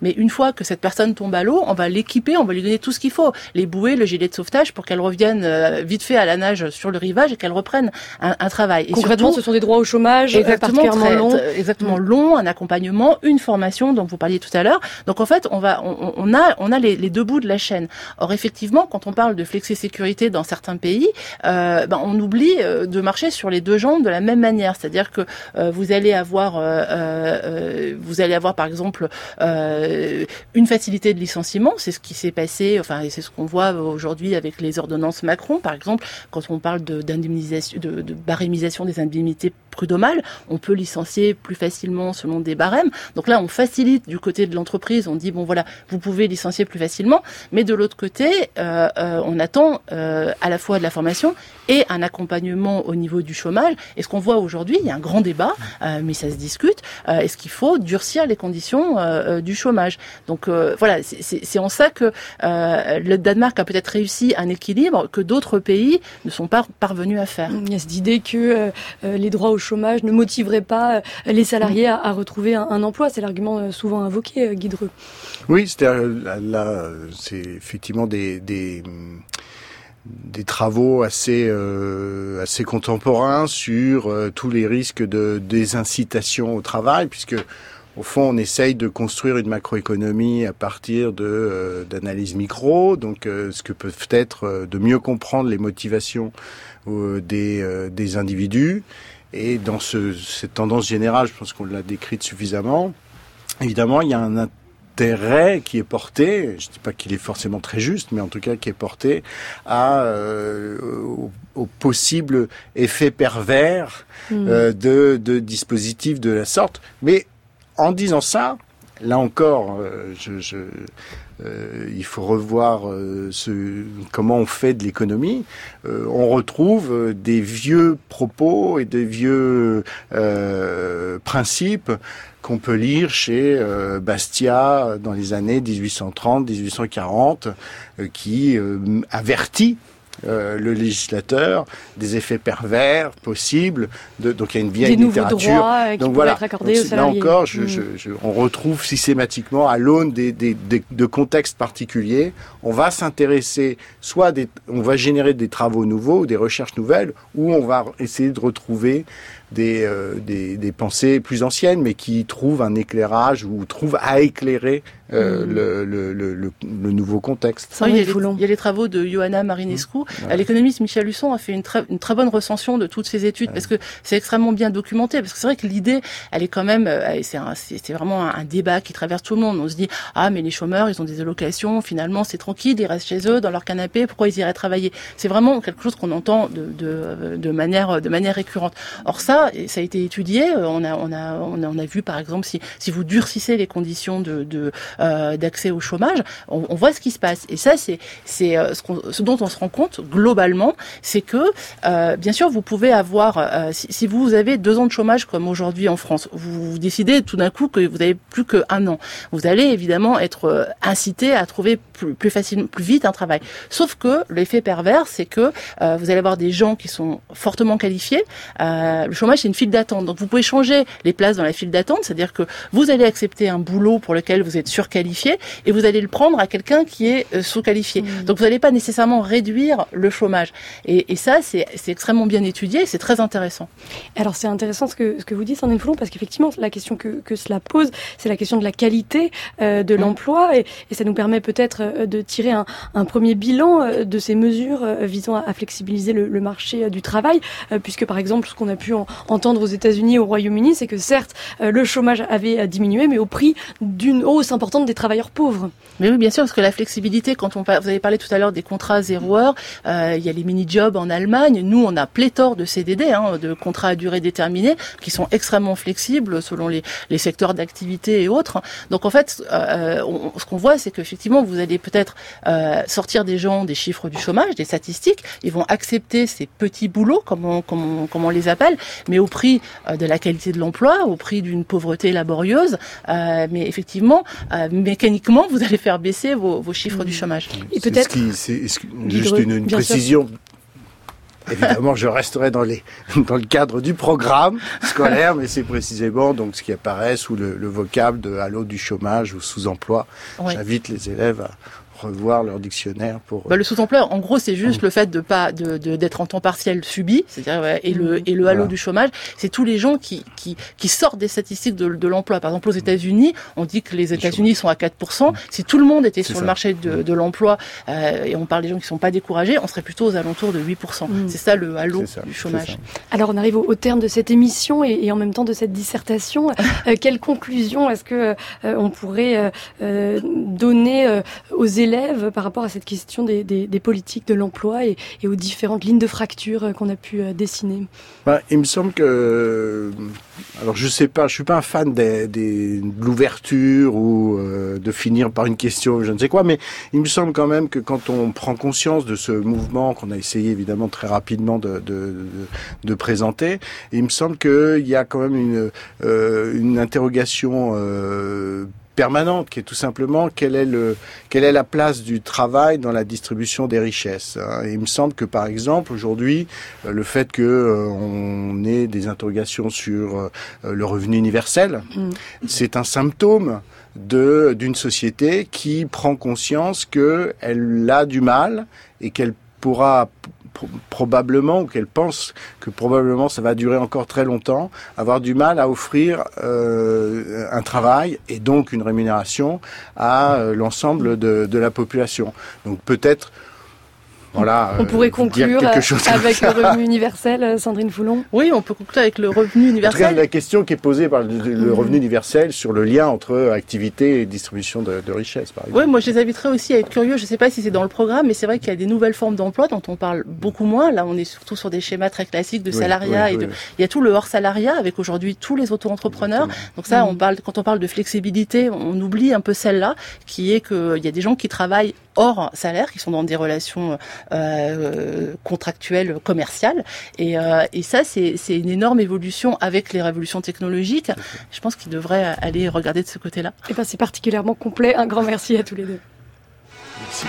mais une fois que cette personne tombe à l'eau, on va l'équiper, on va lui donner tout ce qu'il faut, les bouées, le gilet de sauvetage pour qu'elle revienne euh, vite fait à la nage sur le rivage et qu'elle reprenne un, travail. Et Concrètement, ce sont des droits au chômage euh, exactement, particulièrement longs. Exactement long, un accompagnement, une formation dont vous parliez tout à l'heure. Donc en fait, on va, on, a, on a les, deux bouts de la chaîne. Or effectivement, quand on parle de flexi-sécurité dans certains pays, euh, ben, on oublie de marcher sur les deux jambes de la même manière. C'est-à-dire que vous allez avoir, vous allez avoir par exemple euh, une facilité de licenciement, c'est ce qui s'est passé, enfin c'est ce qu'on voit aujourd'hui avec les ordonnances Macron, par exemple, quand on parle d'indemnisation, de, de, barémisation des indemnités prud'homal. On peut licencier plus facilement selon des barèmes. Donc là, on facilite du côté de l'entreprise. On dit bon voilà, vous pouvez licencier plus facilement. Mais de l'autre côté, euh, euh, on attend euh, à la fois de la formation et un accompagnement au niveau du chômage. Et ce qu'on voit aujourd'hui, il y a un grand débat, euh, mais ça se discute. Euh, Est-ce qu'il faut durcir les conditions euh, du chômage? Donc voilà, c'est- en ça que le Danemark a peut-être réussi un équilibre que d'autres pays ne sont pas parvenus à faire. Il y a cette idée que les droits au chômage ne motiveraient pas euh, les salariés à, retrouver un, emploi. C'est l'argument euh, souvent invoqué, euh, Guy Dreux. Oui, c'est effectivement des, des, travaux assez, assez contemporains sur tous les risques de désincitation au travail, puisque au fond, on essaye de construire une macroéconomie à partir de d'analyses micro, donc ce que peuvent être de mieux comprendre les motivations des, des individus. Et dans ce, cette tendance générale, je pense qu'on l'a décrite suffisamment. Évidemment, il y a un intérêt qui est porté, je dis pas qu'il est forcément très juste, mais en tout cas qui est porté à euh, au, au possible effet pervers Mm. euh, de, de dispositifs de la sorte. Mais en disant ça, là encore, euh, je, je, euh, il faut revoir euh, ce, comment on fait de l'économie. Euh, on retrouve euh, des vieux propos et des vieux euh, principes qu'on peut lire chez euh, Bastia dans les années 1830-1840, euh, qui avertit euh, le législateur des effets pervers possibles. De, donc il y a une vieille Des littérature. droits euh, qui donc voilà. être accordés Donc, aux c'est- salariés. Là encore, je, Mm. je, je- on retrouve systématiquement à l'aune des, des, des- de contextes particuliers, on va s'intéresser soit des, on va générer des travaux nouveaux, ou des recherches nouvelles, ou on va essayer de retrouver des, euh, des, des pensées plus anciennes, mais qui trouvent un éclairage ou trouvent à éclairer euh, le, le, le, le- le nouveau contexte. Oui, il, y a les, il y a les travaux de Johanna Marinescu. Euh, L'économiste Michel Husson a fait une très, une très bonne recension de toutes ces études parce que c'est extrêmement bien documenté. Parce que c'est vrai que l'idée, elle est quand même, euh, c'est un- c'est c'est vraiment un, un débat qui traverse tout le monde. On se dit ah mais les chômeurs, ils ont des allocations, finalement c'est tranquille, ils restent chez eux dans leur canapé, pourquoi ils iraient travailler? C'est vraiment quelque chose qu'on entend de, de, de manière de manière récurrente. Or ça, ça a été étudié. On a on a on a, on a vu par exemple si si vous durcissez les conditions de de, euh, d'accès au chômage, on, voit ce qui se passe. Et ça, c'est euh, ce, dont on se rend compte globalement, c'est que euh, bien sûr vous pouvez avoir si, vous avez deux ans de chômage comme aujourd'hui en France, vous, décidez tout d'un coup que vous avez plus qu'un an, vous allez évidemment être incité à trouver plus, plus facilement, plus vite un travail. Sauf que l'effet pervers, c'est que euh, vous allez avoir des gens qui sont fortement qualifiés. Euh, le chômage, c'est une file d'attente. Donc vous pouvez changer les places dans la file d'attente, c'est-à-dire que vous allez accepter un boulot pour lequel vous êtes surqualifié et vous allez le prendre à quelqu'un qui est euh, sous-qualifié. Donc vous n'allez pas nécessairement réduire le chômage. Et, et ça, c'est extrêmement bien étudié, c'est très intéressant. Alors c'est intéressant ce que, ce que vous dites, Sandrine Foulon, parce qu'effectivement, la question que, que cela pose, c'est la question de la qualité euh, de l'emploi, et, et ça nous permet peut-être euh, de tirer un, premier bilan euh, de ces mesures euh, visant à, flexibiliser le, marché du travail, puisque par exemple, ce qu'on a pu en- entendre aux États-Unis, au Royaume-Uni, c'est que certes, le chômage avait diminué, mais au prix d'une hausse importante des travailleurs pauvres. Mais oui, bien sûr, parce que la flexibilité, quand on vous avez parlé tout à l'heure des contrats zéro heure, il y a les mini-jobs en Allemagne. Nous, on a pléthore de CDD, hein, de contrats à durée déterminée, qui sont extrêmement flexibles selon les, secteurs d'activité et autres. Donc en fait, ce qu'on voit, c'est qu'effectivement, vous allez peut-être euh, sortir des gens des chiffres du chômage, des statistiques. Ils vont accepter ces petits boulots, comme on, comme on, comme on les appelle, mais au prix euh, de la qualité de l'emploi, au prix d'une pauvreté laborieuse. Euh, mais effectivement, euh, mécaniquement, vous allez faire baisser vos, vos chiffres du. Et peut-être qui- Guy juste une, sûr. Évidemment, je resterai dans, les, dans le cadre du programme scolaire, mais c'est précisément donc ce qui apparaît sous le, le vocable de halo du chômage ou sous-emploi. Ouais. J'invite les élèves à revoir leur dictionnaire pour. Bah, le sous-emploi, en gros, c'est juste le fait de pas de de- d'être en temps partiel subi, c'est-à-dire ouais, et le et le halo Voilà. du chômage, c'est tous les gens qui qui qui sortent des statistiques de, de l'emploi. Par exemple, aux États-Unis, on dit que les États-Unis sont à 4 Si tout le monde était sur ça. le marché de, de l'emploi euh, et on parle des gens qui sont pas découragés, on serait plutôt aux alentours de 8 C'est ça le halo ça, du chômage. Alors on arrive au, au terme de cette émission et, et en même temps de cette dissertation. Euh, quelle conclusion est-ce que euh, on pourrait euh, euh, donner euh, aux élèves par rapport à cette question des, politiques de l'emploi et, aux différentes lignes de fracture qu'on a pu dessiner. Bah, Il me semble que, alors je sais pas, je suis pas un fan de l'ouverture ou de finir par une question, je ne sais quoi, mais il me semble quand même que quand on prend conscience de ce mouvement qu'on a essayé évidemment très rapidement de, présenter, il me semble qu'il y a quand même une, une interrogation euh, permanente, qui est tout simplement quelle est, le, quelle est la place du travail dans la distribution des richesses. Hein. il me semble que par exemple aujourd'hui, euh, le fait que euh, on ait des interrogations sur le revenu universel, mm. c'est un symptôme de d'une société qui prend conscience qu'elle a du mal et qu'elle pourra probablement, ou qu'elle pense que probablement ça va durer encore très longtemps, avoir du mal à offrir euh, un travail et donc une rémunération à euh, l'ensemble de, de la population. Donc peut-être voilà, on pourrait euh, conclure avec le revenu universel, euh, Sandrine Foulon. Oui, on peut conclure avec le revenu universel. En tout cas, la question qui est posée par le, revenu universel sur le lien entre activité et distribution de, de richesses, par exemple. Oui, moi je les inviterais aussi à être curieux. Je ne sais pas si c'est dans le programme, mais c'est vrai qu'il y a des nouvelles formes d'emploi dont on parle beaucoup moins. Là, on est surtout sur des schémas très classiques de salariat et de. Il y a tout le hors salariat avec aujourd'hui tous les auto-entrepreneurs. Donc ça, on parle quand on parle de flexibilité, on oublie un peu celle-là, qui est qu'il y a des gens qui travaillent hors salaire, qui sont dans des relations euh, contractuelles commerciales. Et, euh, et ça, c'est une énorme évolution avec les révolutions technologiques. Je pense qu'ils devraient aller regarder de ce côté-là. Et eh ben, c'est particulièrement complet. Un grand merci à tous les deux. Merci.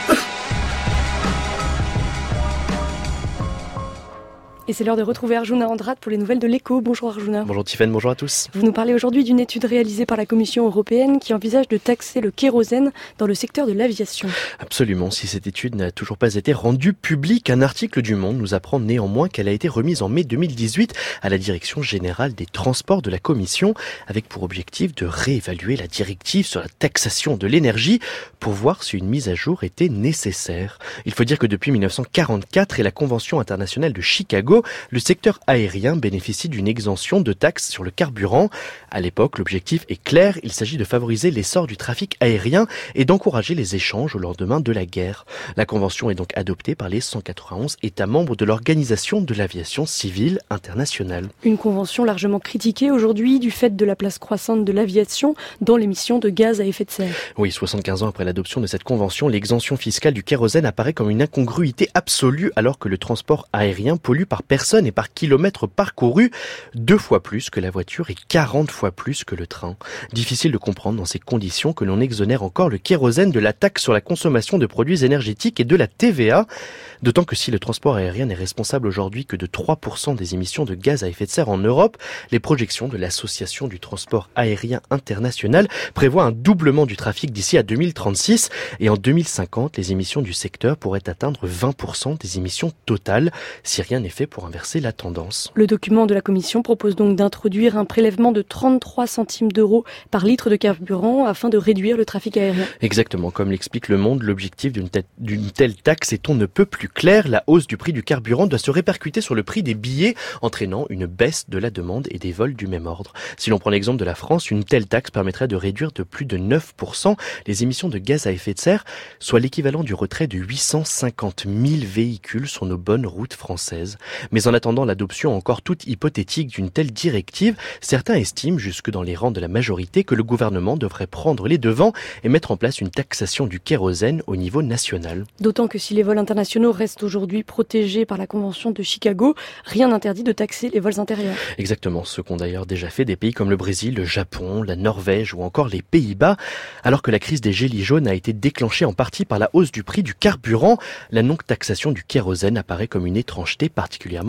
Et c'est l'heure de retrouver Arjuna Andrade pour les nouvelles de l'écho. Bonjour Arjuna. Bonjour Tiffany, bonjour à tous. Vous nous parlez aujourd'hui d'une étude réalisée par la Commission européenne qui envisage de taxer le kérosène dans le secteur de l'aviation. Absolument, si cette étude n'a toujours pas été rendue publique, un article du Monde nous apprend néanmoins qu'elle a été remise en mai 2018 à la Direction générale des transports de la Commission avec pour objectif de réévaluer la directive sur la taxation de l'énergie pour voir si une mise à jour était nécessaire. Il faut dire que depuis 1944 et la Convention internationale de Chicago, le secteur aérien bénéficie d'une exemption de taxes sur le carburant. À l'époque, l'objectif est clair, il s'agit de favoriser l'essor du trafic aérien et d'encourager les échanges au lendemain de la guerre. La convention est donc adoptée par les 191 États membres de l'Organisation de l'aviation civile internationale. Une convention largement critiquée aujourd'hui du fait de la place croissante de l'aviation dans l'émission de gaz à effet de serre. Oui, 75 ans après l'adoption de cette convention, l'exemption fiscale du kérosène apparaît comme une incongruité absolue alors que le transport aérien pollue par personne et par kilomètre parcouru, deux fois plus que la voiture et 40 fois plus que le train. Difficile de comprendre dans ces conditions que l'on exonère encore le kérosène de la taxe sur la consommation de produits énergétiques et de la TVA, d'autant que si le transport aérien n'est responsable aujourd'hui que de 3% des émissions de gaz à effet de serre en Europe, les projections de l'Association du transport aérien international prévoient un doublement du trafic d'ici à 2036 et en 2050, les émissions du secteur pourraient atteindre 20% des émissions totales. Si rien n'est fait pour inverser la tendance. Le document de la Commission propose donc d'introduire un prélèvement de 33 centimes d'euros par litre de carburant afin de réduire le trafic aérien. Exactement, comme l'explique Le Monde, l'objectif d'une telle taxe est on ne peut plus clair. La hausse du prix du carburant doit se répercuter sur le prix des billets, entraînant une baisse de la demande et des vols du même ordre. Si l'on prend l'exemple de la France, une telle taxe permettrait de réduire de plus de 9% les émissions de gaz à effet de serre, soit l'équivalent du retrait de 850 000 véhicules sur nos bonnes routes françaises. Mais en attendant l'adoption encore toute hypothétique d'une telle directive, certains estiment, jusque dans les rangs de la majorité, que le gouvernement devrait prendre les devants et mettre en place une taxation du kérosène au niveau national. D'autant que si les vols internationaux restent aujourd'hui protégés par la Convention de Chicago, rien n'interdit de taxer les vols intérieurs. Exactement, ce qu'ont d'ailleurs déjà fait des pays comme le Brésil, le Japon, la Norvège ou encore les Pays-Bas. Alors que la crise des gilets jaunes a été déclenchée en partie par la hausse du prix du carburant, la non-taxation du kérosène apparaît comme une étrangeté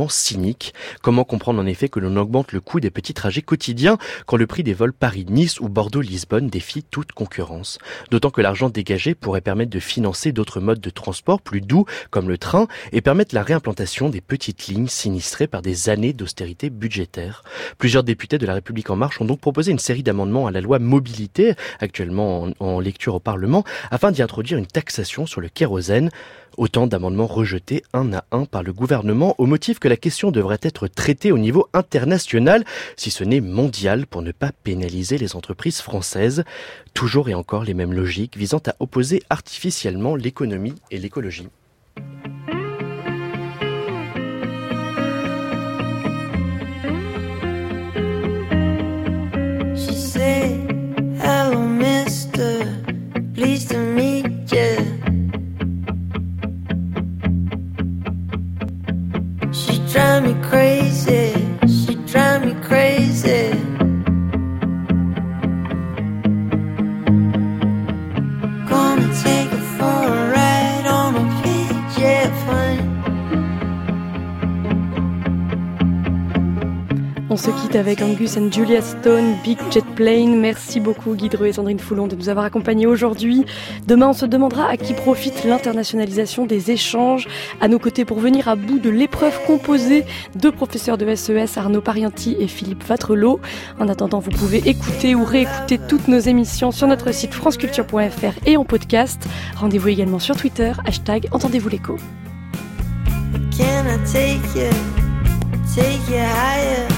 cynique. Comment comprendre en effet que l'on augmente le coût des petits trajets quotidiens quand le prix des vols Paris-Nice ou Bordeaux-Lisbonne défie toute concurrence? D'autant que l'argent dégagé pourrait permettre de financer d'autres modes de transport plus doux comme le train et permettre la réimplantation des petites lignes sinistrées par des années d'austérité budgétaire. Plusieurs députés de la République en marche ont donc proposé une série d'amendements à la loi mobilité, actuellement en, en lecture au Parlement, afin d'y introduire une taxation sur le kérosène Autant d'amendements rejetés un à un par le gouvernement au motif que la question devrait être traitée au niveau international, si ce n'est mondial, pour ne pas pénaliser les entreprises françaises. Toujours et encore les mêmes logiques visant à opposer artificiellement l'économie et l'écologie. On se quitte avec Angus and Julia Stone, Big Jet Plane. Merci beaucoup Guy et Sandrine Foulon de nous avoir accompagnés aujourd'hui. Demain, on se demandera à qui profite l'internationalisation des échanges. À nos côtés pour venir à bout de l'épreuve composée de professeurs de SES e Arnaud Parianti et Philippe Vatrelot. En attendant, vous pouvez écouter ou réécouter toutes nos émissions sur notre site franceculture.fr et en podcast. Rendez-vous également sur Twitter, hashtag Entendez-vous l'écho. Can I take you, take you higher?